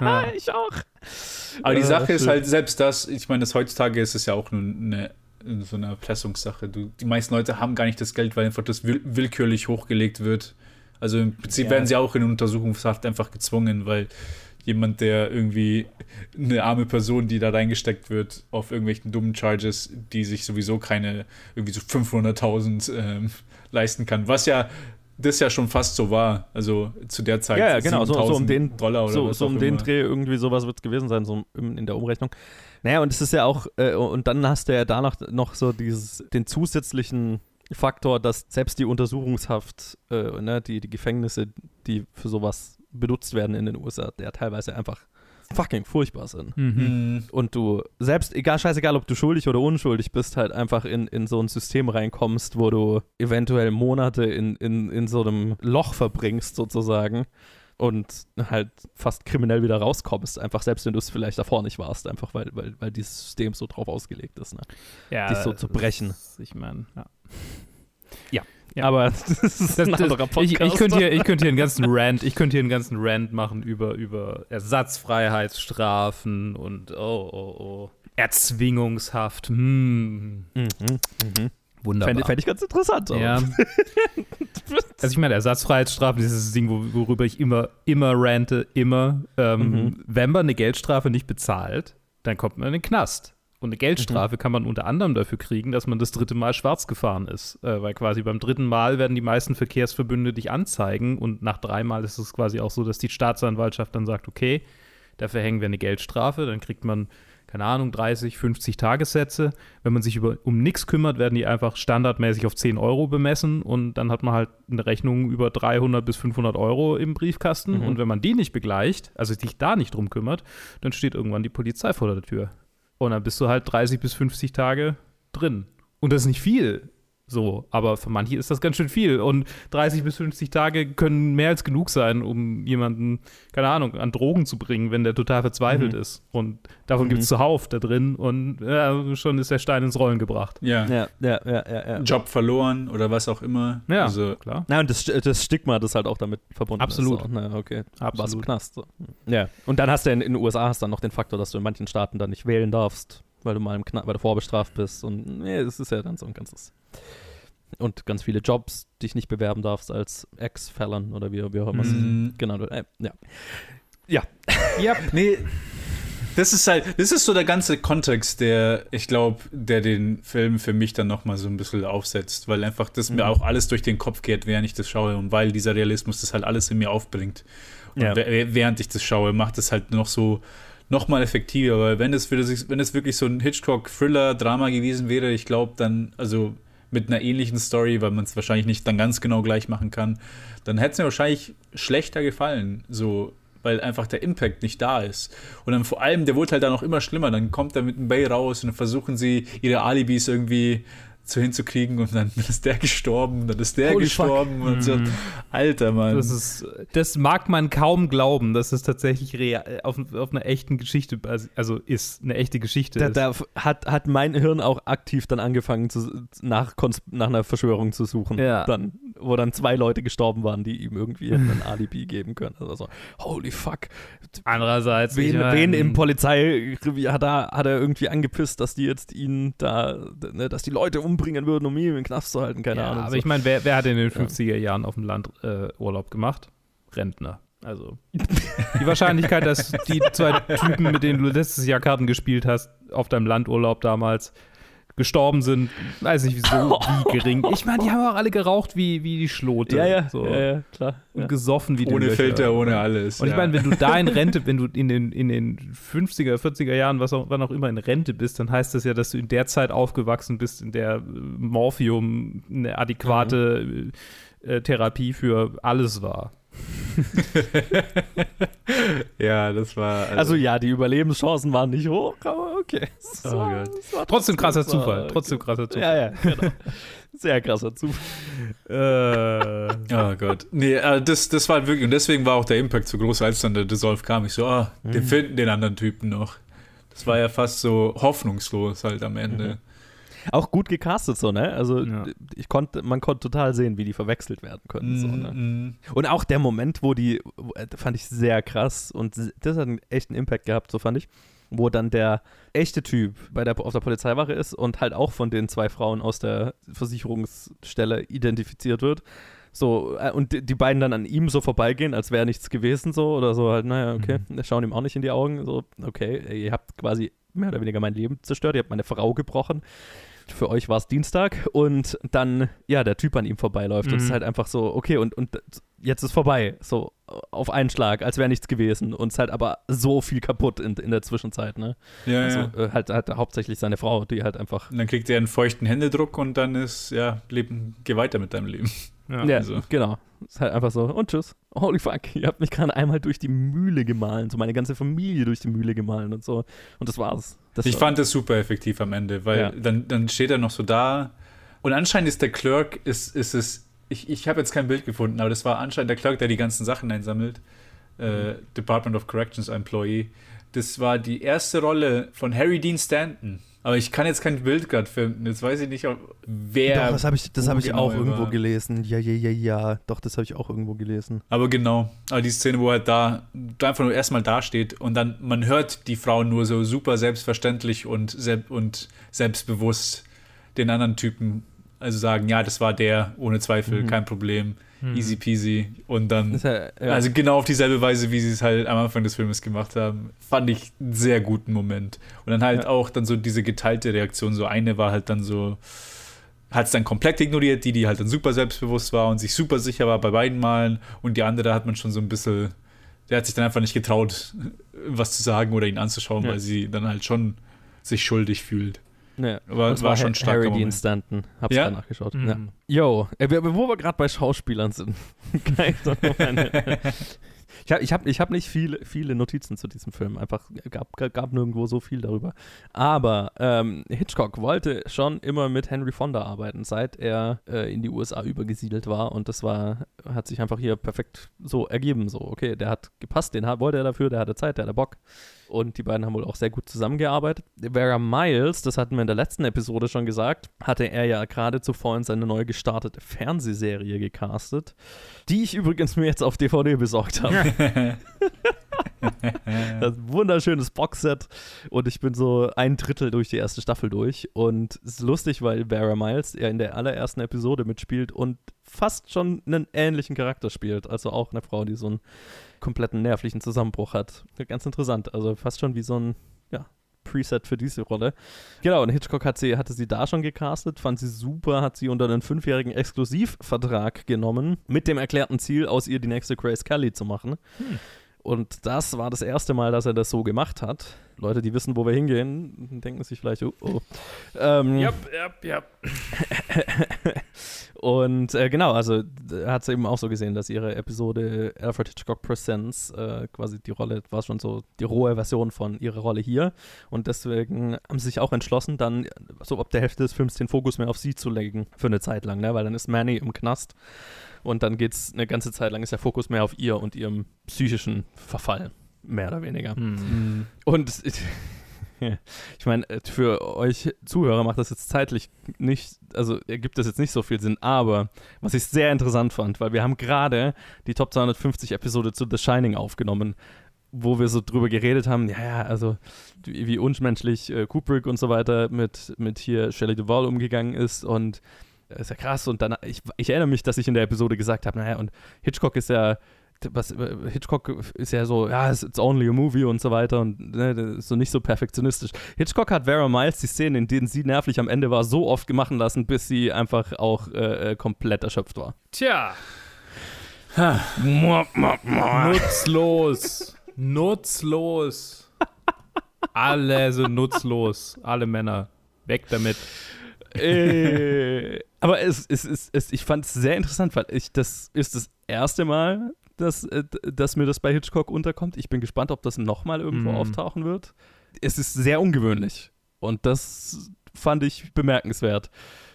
Ja. Ich auch. Aber die Sache ist halt, selbst das, ich meine, das heutzutage ist es ja auch nur eine, so eine Erpressungssache. Du, die meisten Leute haben gar nicht das Geld, weil einfach das will, willkürlich hochgelegt wird. Also im Prinzip Ja. werden sie auch in Untersuchungshaft einfach gezwungen, weil jemand, der irgendwie eine arme Person, die da reingesteckt wird, auf irgendwelchen dummen Charges, die sich sowieso keine irgendwie so 500.000 ähm, leisten kann. Was ja das ja schon fast so war, also zu der Zeit. Ja, ja, genau, so, so um 7.000 den Dollar oder so, so um den. Dreh irgendwie sowas wird es gewesen sein, so in der Umrechnung. Naja, und es ist ja auch, äh, und dann hast du ja danach noch so dieses, den zusätzlichen Faktor, dass selbst die Untersuchungshaft, äh, ne, die, die Gefängnisse, die für sowas benutzt werden in den USA, der teilweise einfach fucking furchtbar sind. Mhm. Mhm. Und du selbst, egal, scheißegal, ob du schuldig oder unschuldig bist, halt einfach in, in so ein System reinkommst, wo du eventuell Monate in, in, in so einem Loch verbringst, sozusagen, und halt fast kriminell wieder rauskommst, einfach selbst wenn du es vielleicht davor nicht warst, einfach weil, weil, weil dieses System so drauf ausgelegt ist. Ne? Ja, dich so zu brechen. das- Ich meine, ja. Ja. Aber das ist Das, ein das, anderer ich, Podcast. ich, könnte hier, ich könnte hier einen ganzen Rant, ich könnte hier einen ganzen Rant machen über, über Ersatzfreiheitsstrafen und oh, oh, oh. Erzwingungshaft. Hm. Mhm, mhm. Wunderbar. Fände fänd ich ganz interessant. ja. also ich meine, Ersatzfreiheitsstrafen, dieses Ding, wo, worüber ich immer, immer rante, immer. Ähm, Mhm. Wenn man eine Geldstrafe nicht bezahlt, dann kommt man in den Knast. Und eine Geldstrafe Mhm. kann man unter anderem dafür kriegen, dass man das dritte Mal schwarz gefahren ist. Äh, weil quasi beim dritten Mal werden die meisten Verkehrsverbünde dich anzeigen und nach dreimal ist es quasi auch so, dass die Staatsanwaltschaft dann sagt, okay, dafür hängen wir eine Geldstrafe, dann kriegt man, keine Ahnung, 30, 50 Tagessätze. Wenn man sich über, um nichts kümmert, werden die einfach standardmäßig auf 10 Euro bemessen und dann hat man halt eine Rechnung über 300 bis 500 Euro im Briefkasten. Mhm. Und wenn man die nicht begleicht, also sich da nicht drum kümmert, dann steht irgendwann die Polizei vor der Tür. Und dann bist du halt 30 bis 50 Tage drin. Und das ist nicht viel. So, aber für manche ist das ganz schön viel. Und 30 bis 50 Tage können mehr als genug sein, um jemanden, keine Ahnung, an Drogen zu bringen, wenn der total verzweifelt Mhm. ist. Und davon Mhm. gibt es zuhauf da drin. Und ja, schon ist der Stein ins Rollen gebracht. Ja. Ja, ja, ja, ja. ja. Job verloren oder was auch immer. Ja, Also, klar. Na, und das, das Stigma, das halt auch damit verbunden Absolut. ist. Auch, na, okay. Absolut. Im Knast. So. Ja. Und dann hast du in, in den USA hast dann noch den Faktor, dass du in manchen Staaten dann nicht wählen darfst, weil du mal im Kna weil du vorbestraft bist. Und nee, es ist ja dann so ein ganzes. Und ganz viele Jobs dich nicht bewerben darfst als Ex-Felon oder wie, wie auch immer es Mhm. genannt wird. Äh, ja. Ja. nee, das ist halt, das ist so der ganze Kontext, der, ich glaube, der den Film für mich dann nochmal so ein bisschen aufsetzt, weil einfach das mir Mhm. auch alles durch den Kopf geht, während ich das schaue und weil dieser Realismus das halt alles in mir aufbringt. Und Ja. wä- während ich das schaue, macht es halt noch so nochmal effektiver, weil wenn es, wenn es wirklich so ein Hitchcock-Thriller-Drama gewesen wäre, ich glaube dann, also mit einer ähnlichen Story, weil man es wahrscheinlich nicht dann ganz genau gleich machen kann, dann hätte es mir wahrscheinlich schlechter gefallen, so, weil einfach der Impact nicht da ist. Und dann vor allem, der wurde halt dann noch immer schlimmer, dann kommt er mit dem Bay raus und dann versuchen sie, ihre Alibis irgendwie so hinzukriegen und dann ist der gestorben, dann ist der Holy fuck. gestorben und so. Mhm. Alter, Mann. Das, ist, das mag man kaum glauben, dass es tatsächlich real, auf, auf einer echten Geschichte, also ist, eine echte Geschichte Da, ist. da f- hat, hat mein Hirn auch aktiv dann angefangen, zu, nach, nach einer Verschwörung zu suchen. Ja. Dann, wo dann zwei Leute gestorben waren, die ihm irgendwie ein Alibi geben können. Also so, holy fuck. Andererseits, Wen, ich mein- wen im Polizeirevier hat er, hat er irgendwie angepisst, dass die jetzt ihn da, ne, dass die Leute umbringen würden, um ihn im Knast zu halten, keine ja, Ahnung. Aber so. ich meine, wer, wer hat in den Ja. 50er Jahren auf dem Land äh, Urlaub gemacht? Rentner. Also die Wahrscheinlichkeit, dass die zwei Typen, mit denen du letztes Jahr Karten gespielt hast, auf deinem Landurlaub damals gestorben sind, weiß nicht so wie gering. Ich meine, die haben auch alle geraucht wie, wie die Schlote. ja, ja, so. ja, ja, klar. Und Ja. gesoffen wie die ohne Löcher. Filter, ohne alles. Und ich ja. meine, wenn du da in Rente, wenn du in den, in den 50er, 40er Jahren, was auch, wann auch immer in Rente bist, dann heißt das ja, dass du in der Zeit aufgewachsen bist, in der äh, Morphium eine adäquate äh, äh, Therapie für alles war. ja, das war. Also ja, die Überlebenschancen waren nicht hoch, aber okay. Oh war- Gott. es war Trotzdem krasser war Zufall. okay. Trotzdem krasser Zufall. Ja, ja, genau. Sehr krasser Zufall. Äh, Oh Gott. Nee, äh, das, das war wirklich, und deswegen war auch der Impact so groß, als dann der Dissolve kam. Ich so, ah, wir finden den anderen Typen noch. Es war ja fast so hoffnungslos halt am Ende. Mhm. Auch gut gecastet so, ne? Also Ja. ich konnte, man konnte total sehen, wie die verwechselt werden können. So, ne? Mhm. Und auch der Moment, wo die, äh, fand ich sehr krass und das hat einen echten Impact gehabt, so fand ich, wo dann der echte Typ bei der, auf der Polizeiwache ist und halt auch von den zwei Frauen aus der Versicherungsstelle identifiziert wird. So, äh, und die, beiden dann an ihm so vorbeigehen, als wäre nichts gewesen, so, oder so halt, naja, okay, wir schauen ihm auch nicht in die Augen, so, okay, ihr habt quasi mehr oder weniger mein Leben zerstört, ihr habt meine Frau gebrochen. Für euch war es Dienstag und dann, ja, der Typ an ihm vorbeiläuft und es ist Mhm. halt einfach so, okay, und, und jetzt ist vorbei, so auf einen Schlag, als wäre nichts gewesen und es ist halt aber so viel kaputt in, in der Zwischenzeit, ne? Ja, Also ja. äh, halt, halt hauptsächlich seine Frau, die halt einfach, Und dann kriegt er einen feuchten Händedruck und dann ist, ja, Leben, geh weiter mit deinem Leben. Ja. ja, also. genau, ist halt einfach so, und tschüss, holy fuck, ihr habt mich gerade einmal durch die Mühle gemahlen, so meine ganze Familie durch die Mühle gemahlen und so und das war's. Das Ich war, fand das super effektiv am Ende, weil Ja. dann, dann steht er noch so da und anscheinend ist der Clerk, ist, ist es, ich, ich habe jetzt kein Bild gefunden, aber das war anscheinend der Clerk, der die ganzen Sachen einsammelt, äh, Department of Corrections Employee. Das war die erste Rolle von Harry Dean Stanton. Aber ich kann jetzt kein Bild gerade finden. Jetzt weiß ich nicht, ob, wer. Doch, das habe ich, das hab ich genau auch irgendwo war. gelesen. Ja, ja, ja, ja. Doch, das habe ich auch irgendwo gelesen. Aber genau, aber die Szene, wo er halt da, da einfach nur erstmal dasteht und dann, man hört die Frau nur so super selbstverständlich und, und selbstbewusst den anderen Typen also sagen, ja, das war der, ohne Zweifel, Mhm. kein Problem, Mhm. easy peasy. Und dann, ja, ja. also genau auf dieselbe Weise, wie sie es halt am Anfang des Filmes gemacht haben, fand ich einen sehr guten Moment. Und dann halt Ja. auch dann so diese geteilte Reaktion, so eine war halt dann so, hat es dann komplett ignoriert, die, die halt dann super selbstbewusst war und sich super sicher war bei beiden Malen und die andere hat man schon so ein bisschen, der hat sich dann einfach nicht getraut, was zu sagen oder ihn anzuschauen, Ja. weil sie dann halt schon sich schuldig fühlt. Ja. Aber es war schon ein starker Harry Dean. Stanton. Hab's Ja? gerade nachgeschaut. Mhm. Ja. Yo, äh, wo wir gerade bei Schauspielern sind. Ich habe ich hab, ich hab nicht viele, viele Notizen zu diesem Film. Einfach gab, gab- gab nirgendwo so viel darüber. Aber ähm, Hitchcock wollte schon immer mit Henry Fonda arbeiten, seit er äh, in die USA übergesiedelt war. Und das war, hat sich einfach hier perfekt so ergeben. So, okay, der hat gepasst, den hat, wollte er dafür, der hatte Zeit, der hatte Bock. Und die beiden haben wohl auch sehr gut zusammengearbeitet. Vera Miles, das hatten wir in der letzten Episode schon gesagt, hatte er ja gerade zuvor in seine neu gestartete Fernsehserie gecastet, die ich übrigens mir jetzt auf DVD besorgt habe. das ist ein wunderschönes Boxset und ich bin so ein Drittel durch die erste Staffel durch und es ist lustig, weil Vera Miles ja in der allerersten Episode mitspielt und fast schon einen ähnlichen Charakter spielt, also auch eine Frau, die so einen kompletten nervlichen Zusammenbruch hat. Ganz interessant, also fast schon wie so ein ja, Preset für diese Rolle. Genau, und Hitchcock hat sie, hatte sie da schon gecastet, fand sie super, hat sie unter einen fünfjährigen Exklusivvertrag genommen, mit dem erklärten Ziel, aus ihr die nächste Grace Kelly zu machen. Und das war das erste Mal, dass er das so gemacht hat. Leute, die wissen, wo wir hingehen, denken sich vielleicht, oh, oh. Ähm, Yep, yep, yep. und äh, genau, also hat es eben auch so gesehen, dass ihre Episode Alfred Hitchcock Presents äh, quasi die Rolle war schon so die rohe Version von ihrer Rolle hier. Und deswegen haben sie sich auch entschlossen, dann so ab der Hälfte des Films den Fokus mehr auf sie zu legen für eine Zeit lang, ne? weil dann ist Manny im Knast und dann geht es eine ganze Zeit lang ist der Fokus mehr auf ihr und ihrem psychischen Verfall, mehr oder weniger. Hm. Und ich meine, für euch Zuhörer macht das jetzt zeitlich nicht, also ergibt das jetzt nicht so viel Sinn, aber was ich sehr interessant fand, weil wir haben gerade die Top 250 Episode zu The Shining aufgenommen, wo wir so drüber geredet haben, ja, ja, also wie, wie unmenschlich äh, Kubrick und so weiter mit, mit hier Shelley Duvall umgegangen ist und ist ja krass und dann, ich, ich erinnere mich, dass ich in der Episode gesagt habe, naja, und Hitchcock ist ja was, Hitchcock ist ja so, ja, it's only a movie und so weiter und ne, so nicht so perfektionistisch. Hitchcock hat Vera Miles die Szenen, in denen sie nervlich am Ende war, so oft machen lassen, bis sie einfach auch äh, äh, komplett erschöpft war. Tja. Nutzlos. Nutzlos. Alle sind nutzlos. Alle Männer. Weg damit. Äh, aber es, es, es, es, ich fand es sehr interessant, weil ich, das ist das erste Mal, dass, äh, dass mir das bei Hitchcock unterkommt. Ich bin gespannt, ob das nochmal irgendwo Mhm. auftauchen wird. Es ist sehr ungewöhnlich und das fand ich bemerkenswert.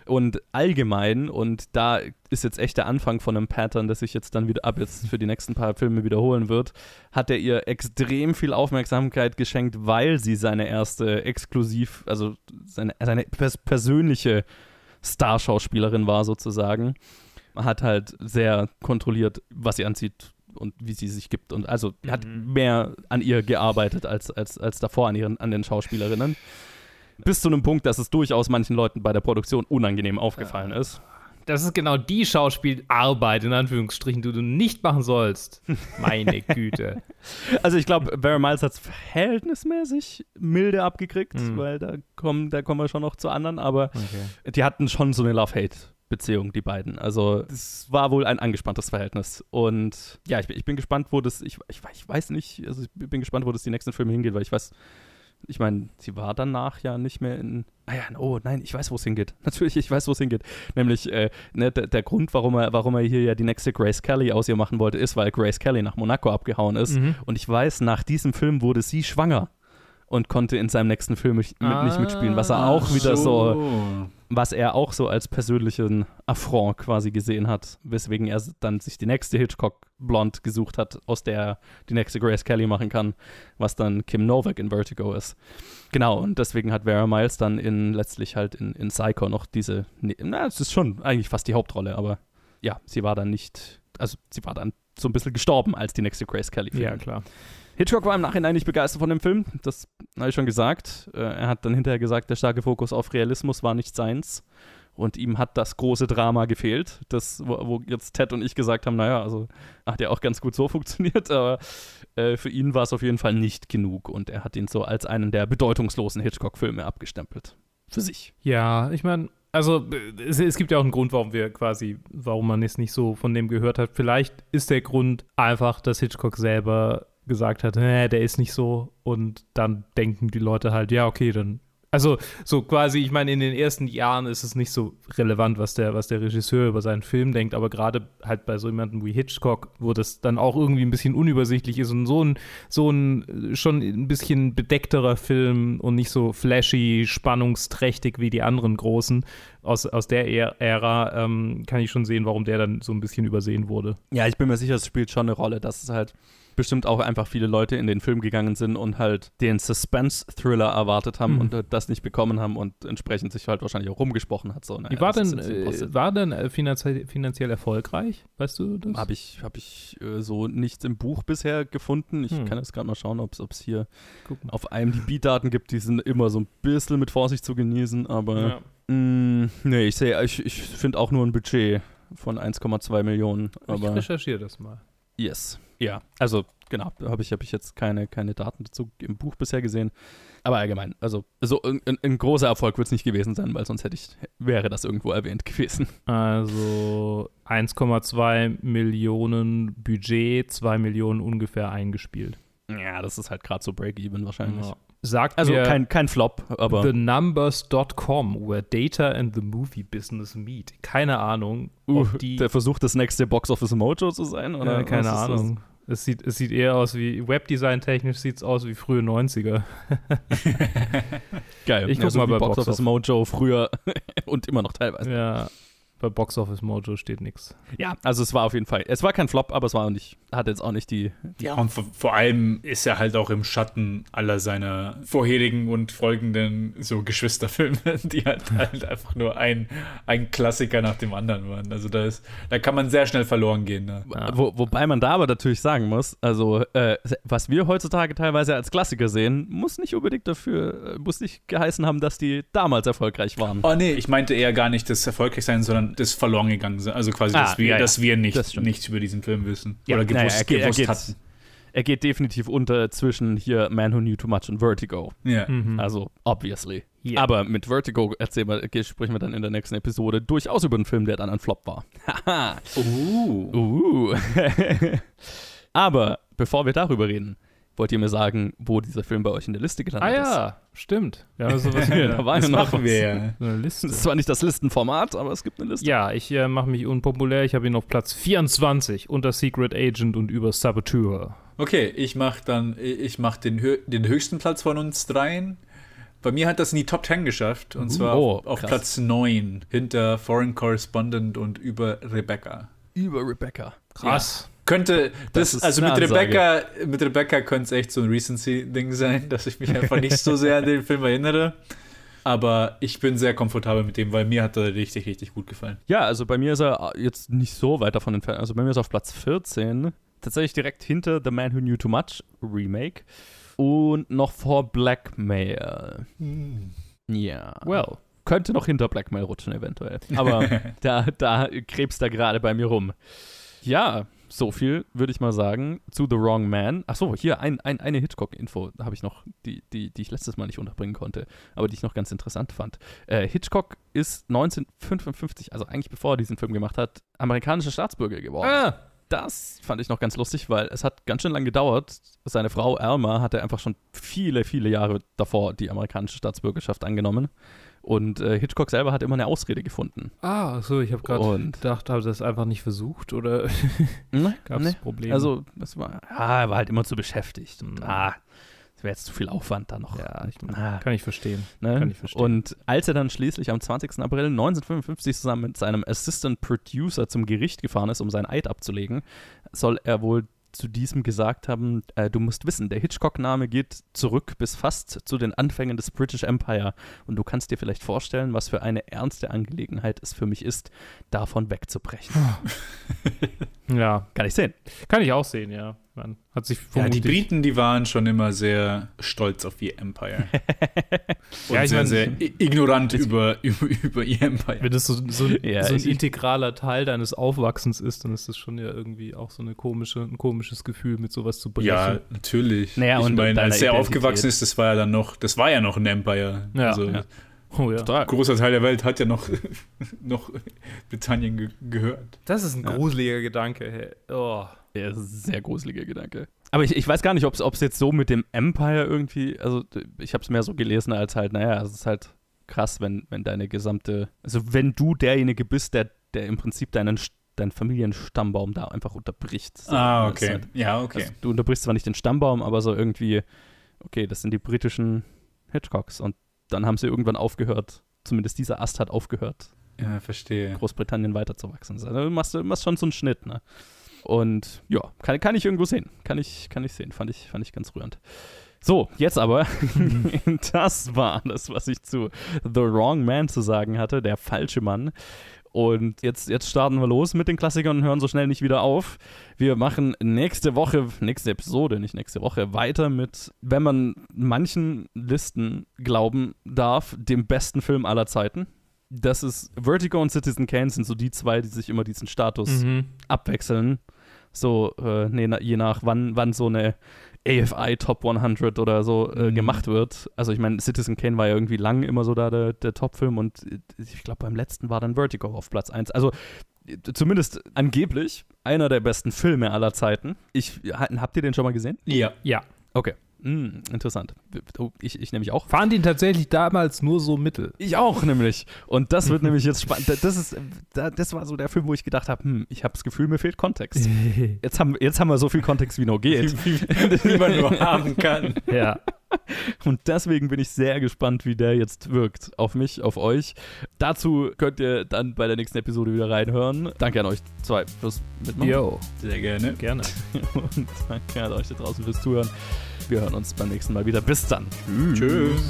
Und allgemein, und da ist jetzt echt der Anfang von einem Pattern, das sich jetzt dann wieder ab jetzt für die nächsten paar Filme wiederholen wird, hat er ihr extrem viel Aufmerksamkeit geschenkt, weil sie seine erste exklusiv, also seine, seine pers persönliche Starschauspielerin war sozusagen. Hat halt sehr kontrolliert, was sie anzieht und wie sie sich gibt. Und also mhm. hat mehr an ihr gearbeitet als, als, als davor an, ihren, an den Schauspielerinnen. Bis zu einem Punkt, dass es durchaus manchen Leuten bei der Produktion unangenehm aufgefallen ja. ist. Das ist genau die Schauspielarbeit, in Anführungsstrichen, die du nicht machen sollst. Meine Güte. Also ich glaube, Vera Miles hat es verhältnismäßig milde abgekriegt, mhm. weil da kommen, da kommen wir schon noch zu anderen, aber okay. die hatten schon so eine Love-Hate. Beziehung, die beiden. Also es war wohl ein angespanntes Verhältnis. Und ja, ich bin, ich bin gespannt, wo das, ich, ich, ich weiß nicht, also ich bin gespannt, wo das die nächsten Filme hingeht, weil ich weiß, ich meine, sie war danach ja nicht mehr in. Ah ja, oh nein, ich weiß, wo es hingeht. Natürlich, ich weiß, wo es hingeht. Nämlich, äh, ne, der, Grund, warum er, warum er hier ja die nächste Grace Kelly aus ihr machen wollte, ist, weil Grace Kelly nach Monaco abgehauen ist. Mhm. Und ich weiß, nach diesem Film wurde sie schwanger und konnte in seinem nächsten Film mit, ah, nicht mitspielen, was er auch wieder so. so, was er auch so als persönlichen Affront quasi gesehen hat, weswegen er dann sich die nächste Hitchcock Blond gesucht hat, aus der er die nächste Grace Kelly machen kann, was dann Kim Novak in Vertigo ist. Genau, und deswegen hat Vera Miles dann in letztlich halt in, in Psycho noch diese, nee, na, es ist schon eigentlich fast die Hauptrolle, aber ja, sie war dann nicht, also sie war dann so ein bisschen gestorben als die nächste Grace Kelly. Ja, klar. Hitchcock war im Nachhinein nicht begeistert von dem Film, das habe ich schon gesagt. Äh, er hat dann hinterher gesagt, der starke Fokus auf Realismus war nicht seins. Und ihm hat das große Drama gefehlt, das, wo, jetzt Ted und ich gesagt haben, naja, also hat ja auch ganz gut so funktioniert, aber äh, für ihn war es auf jeden Fall nicht genug und er hat ihn so als einen der bedeutungslosen Hitchcock-Filme abgestempelt. Für sich. Ja, ich meine, also es, es, gibt ja auch einen Grund, warum wir quasi, warum man es nicht so von dem gehört hat. Vielleicht ist der Grund einfach, dass Hitchcock selber gesagt hat, nee, der ist nicht so. Und dann denken die Leute halt, ja, okay, dann. Also, so quasi, ich meine, in den ersten Jahren ist es nicht so relevant, was der, was der Regisseur über seinen Film denkt, aber gerade halt bei so jemandem wie Hitchcock, wo das dann auch irgendwie ein bisschen unübersichtlich ist und so ein, so ein schon ein bisschen bedeckterer Film und nicht so flashy, spannungsträchtig wie die anderen großen aus, aus der Ära, ähm, kann ich schon sehen, warum der dann so ein bisschen übersehen wurde. Ja, ich bin mir sicher, es spielt schon eine Rolle, dass es halt bestimmt auch einfach viele Leute in den Film gegangen sind und halt den Suspense-Thriller erwartet haben mhm. und das nicht bekommen haben und entsprechend sich halt wahrscheinlich auch rumgesprochen hat. So, naja, Wie war denn, äh, war denn äh, finanziell, finanziell erfolgreich? Weißt du das? Habe ich, hab ich äh, so nichts im Buch bisher gefunden. Ich hm. kann jetzt gerade mal schauen, ob es hier auf IMDb-Daten gibt. Die sind immer so ein bisschen mit Vorsicht zu genießen, aber ja. mh, mm, nee, ich sehe, ich, ich finde auch nur ein Budget von 1,2 Millionen. Ich recherchiere das mal. Yes. Ja, also genau, da habe ich, hab ich jetzt keine, keine Daten dazu im Buch bisher gesehen. Aber allgemein, also so ein, ein großer Erfolg wird es nicht gewesen sein, weil sonst hätte ich, wäre das irgendwo erwähnt gewesen. Also 1,2 Millionen Budget, 2 Millionen ungefähr eingespielt. Ja, das ist halt gerade so Break-Even wahrscheinlich. Ja. Sagt also kein, kein Flop, aber. TheNumbers.com, where data and the movie business meet. Keine Ahnung. Uh, der versucht, das nächste Box Office Mojo zu sein? Oder ja, keine Ahnung. Es sieht, es sieht eher aus wie, Webdesign-technisch sieht es aus wie frühe 90er. Geil. Ich guck ja, so mal bei Box Office Mojo früher und immer noch teilweise. Ja, bei Box Office Mojo steht nichts. Ja, also es war auf jeden Fall, es war kein Flop, aber es war auch nicht, hat jetzt auch nicht die. ja, und vor allem ist er halt auch im Schatten aller seiner vorherigen und folgenden so Geschwisterfilme, die halt, halt einfach nur ein, ein Klassiker nach dem anderen waren. Also da ist, da kann man sehr schnell verloren gehen. Ne? Ja. Wo, wobei man da aber natürlich sagen muss, also äh, was wir heutzutage teilweise als Klassiker sehen, muss nicht unbedingt dafür, äh, muss nicht geheißen haben, dass die damals erfolgreich waren. Oh nee, ich meinte eher gar nicht das erfolgreich sein, sondern das verloren gegangen sind. Also quasi, ah, dass wir, ja, ja. Dass wir nicht, das nichts über diesen Film wissen. Ja, oder gewusst, naja, er, gewusst er hatten. Er geht definitiv unter zwischen hier Man Who Knew Too Much und Vertigo. Ja. Mhm. Also, obviously. Yeah. Aber mit Vertigo erzählen wir, sprechen wir dann in der nächsten Episode durchaus über einen Film, der dann ein Flop war. Haha. uh. uh. Aber bevor wir darüber reden, wollt ihr mir sagen, wo dieser Film bei euch in der Liste gelandet ist? Ah ja, stimmt. Ja, sowas hier. da war das ja machen wir ja. Eine Liste. Das ist zwar nicht das Listenformat, aber es gibt eine Liste. Ja, ich äh, mache mich unpopulär. Ich habe ihn auf Platz 24 unter Secret Agent und über Saboteur. Okay, ich mache dann, ich mache den, den höchsten Platz von uns dreien. Bei mir hat das in die Top 10 geschafft. Und zwar Oh, auf krass. Platz 9 hinter Foreign Correspondent und über Rebecca. Über Rebecca. Krass. Könnte, Das das, also mit. Rebecca, mit Rebecca könnte es echt so ein Recency-Ding sein, dass ich mich einfach nicht so sehr an den Film erinnere. Aber ich bin sehr komfortabel mit dem, weil mir hat er richtig, richtig gut gefallen. Ja, also bei mir ist er jetzt nicht so weit davon entfernt. Also bei mir ist er auf Platz 14. Tatsächlich direkt hinter The Man Who Knew Too Much Remake. Und noch vor Blackmail. Ja. Well. Könnte noch hinter Blackmail rutschen, eventuell. Aber da, da krebst er gerade bei mir rum. Ja, so viel würde ich mal sagen zu The Wrong Man. Achso, hier ein, ein, eine Hitchcock-Info habe ich noch, die, die, die ich letztes Mal nicht unterbringen konnte, aber die ich noch ganz interessant fand. Äh, Hitchcock ist 1955, also eigentlich bevor er diesen Film gemacht hat, amerikanischer Staatsbürger geworden. Ah, Das fand ich noch ganz lustig, weil es hat ganz schön lang gedauert. Seine Frau Alma hatte einfach schon viele, viele Jahre davor die amerikanische Staatsbürgerschaft angenommen. Und äh, Hitchcock selber hat immer eine Ausrede gefunden. ah so, ich habe gerade Und- gedacht, habe das einfach nicht versucht oder Ne? gab es Ne? Probleme? Also, das war, ah, er war halt immer zu beschäftigt. Und, Mhm. ah, das wäre jetzt zu viel Aufwand da noch. ja, ich, Ah. kann ich verstehen. Ne? Kann ich verstehen. Und als er dann schließlich am 20. April 1955 zusammen mit seinem Assistant Producer zum Gericht gefahren ist, um seinen Eid abzulegen, soll er wohl zu diesem gesagt haben, äh, du musst wissen, der Hitchcock-Name geht zurück bis fast zu den Anfängen des British Empire und du kannst dir vielleicht vorstellen, was für eine ernste Angelegenheit es für mich ist, davon wegzubrechen. Ja, Kann ich sehen. kann ich auch sehen, ja. Man hat sich Ja, die Briten, die waren schon immer sehr stolz auf ihr Empire. Und Ja, ich sehr, mein- sehr ignorant über, über, über ihr Empire. Wenn das so, so, Ja, so ein integraler Teil deines Aufwachsens ist, dann ist das schon ja irgendwie auch so eine komische, ein komisches Gefühl, mit sowas zu brechen. Ja, natürlich. Naja, ich und meine, als er Identität. aufgewachsen ist, das war ja dann noch, das war ja noch ein Empire. Ja, also, ja. Oh ja. Total. ein großer Teil der Welt hat ja noch, noch Britannien ge gehört. Das ist ein Ja. gruseliger Gedanke. Hey. Oh. Ja, das ist ein sehr gruseliger Gedanke. Aber ich, ich weiß gar nicht, ob es jetzt so mit dem Empire irgendwie, also ich habe es mehr so gelesen als halt, naja, es ist halt krass, wenn, wenn deine gesamte, also wenn du derjenige bist, der, der im Prinzip deinen, deinen Familienstammbaum da einfach unterbricht. So, Ah, okay. Halt, Ja, okay. also, du unterbrichst zwar nicht den Stammbaum, aber so irgendwie, okay, das sind die britischen Hitchcocks und dann haben sie irgendwann aufgehört, zumindest dieser Ast hat aufgehört, Ja, verstehe. Großbritannien weiterzuwachsen. Also du machst, du machst schon so einen Schnitt, ne? Und ja, kann, kann ich irgendwo sehen. Kann ich, kann ich sehen. Fand ich, fand ich ganz rührend. So, jetzt aber, das war alles, was ich zu The Wrong Man zu sagen hatte, der falsche Mann. Und jetzt, jetzt starten wir los mit den Klassikern und hören so schnell nicht wieder auf. Wir machen nächste Woche, nächste Episode, nicht nächste Woche, weiter mit, wenn man manchen Listen glauben darf, dem besten Film aller Zeiten. Das ist Vertigo und Citizen Kane sind so die zwei, die sich immer diesen Status Mhm. abwechseln. So, äh, nee, na, je nach wann, wann so eine AFI Top 100 oder so äh, Mhm. gemacht wird. Also ich meine, Citizen Kane war ja irgendwie lang immer so da der, der Top-Film und äh, ich glaube beim letzten war dann Vertigo auf Platz 1. Also äh, zumindest angeblich einer der besten Filme aller Zeiten. Ich, ha- habt ihr den schon mal gesehen? Ja. Ja. Okay. Hm, interessant. Oh, ich, ich nämlich auch. Fand ihn tatsächlich damals nur so mittel. Ich auch nämlich. Und das wird nämlich jetzt spannend. Das, ist, das war so der Film, wo ich gedacht habe, hm, ich habe das Gefühl, mir fehlt Kontext. Jetzt haben, jetzt haben wir so viel Kontext, wie nur geht. Wie, wie, wie man nur haben kann. ja. Und deswegen bin ich sehr gespannt, wie der jetzt wirkt. Auf mich, auf euch. Dazu könnt ihr dann bei der nächsten Episode wieder reinhören. Danke an euch zwei fürs Mitmachen. Yo, Sehr gerne. gerne. Und danke an euch da draußen fürs Zuhören. Wir hören uns beim nächsten Mal wieder. Bis dann. Tschüss.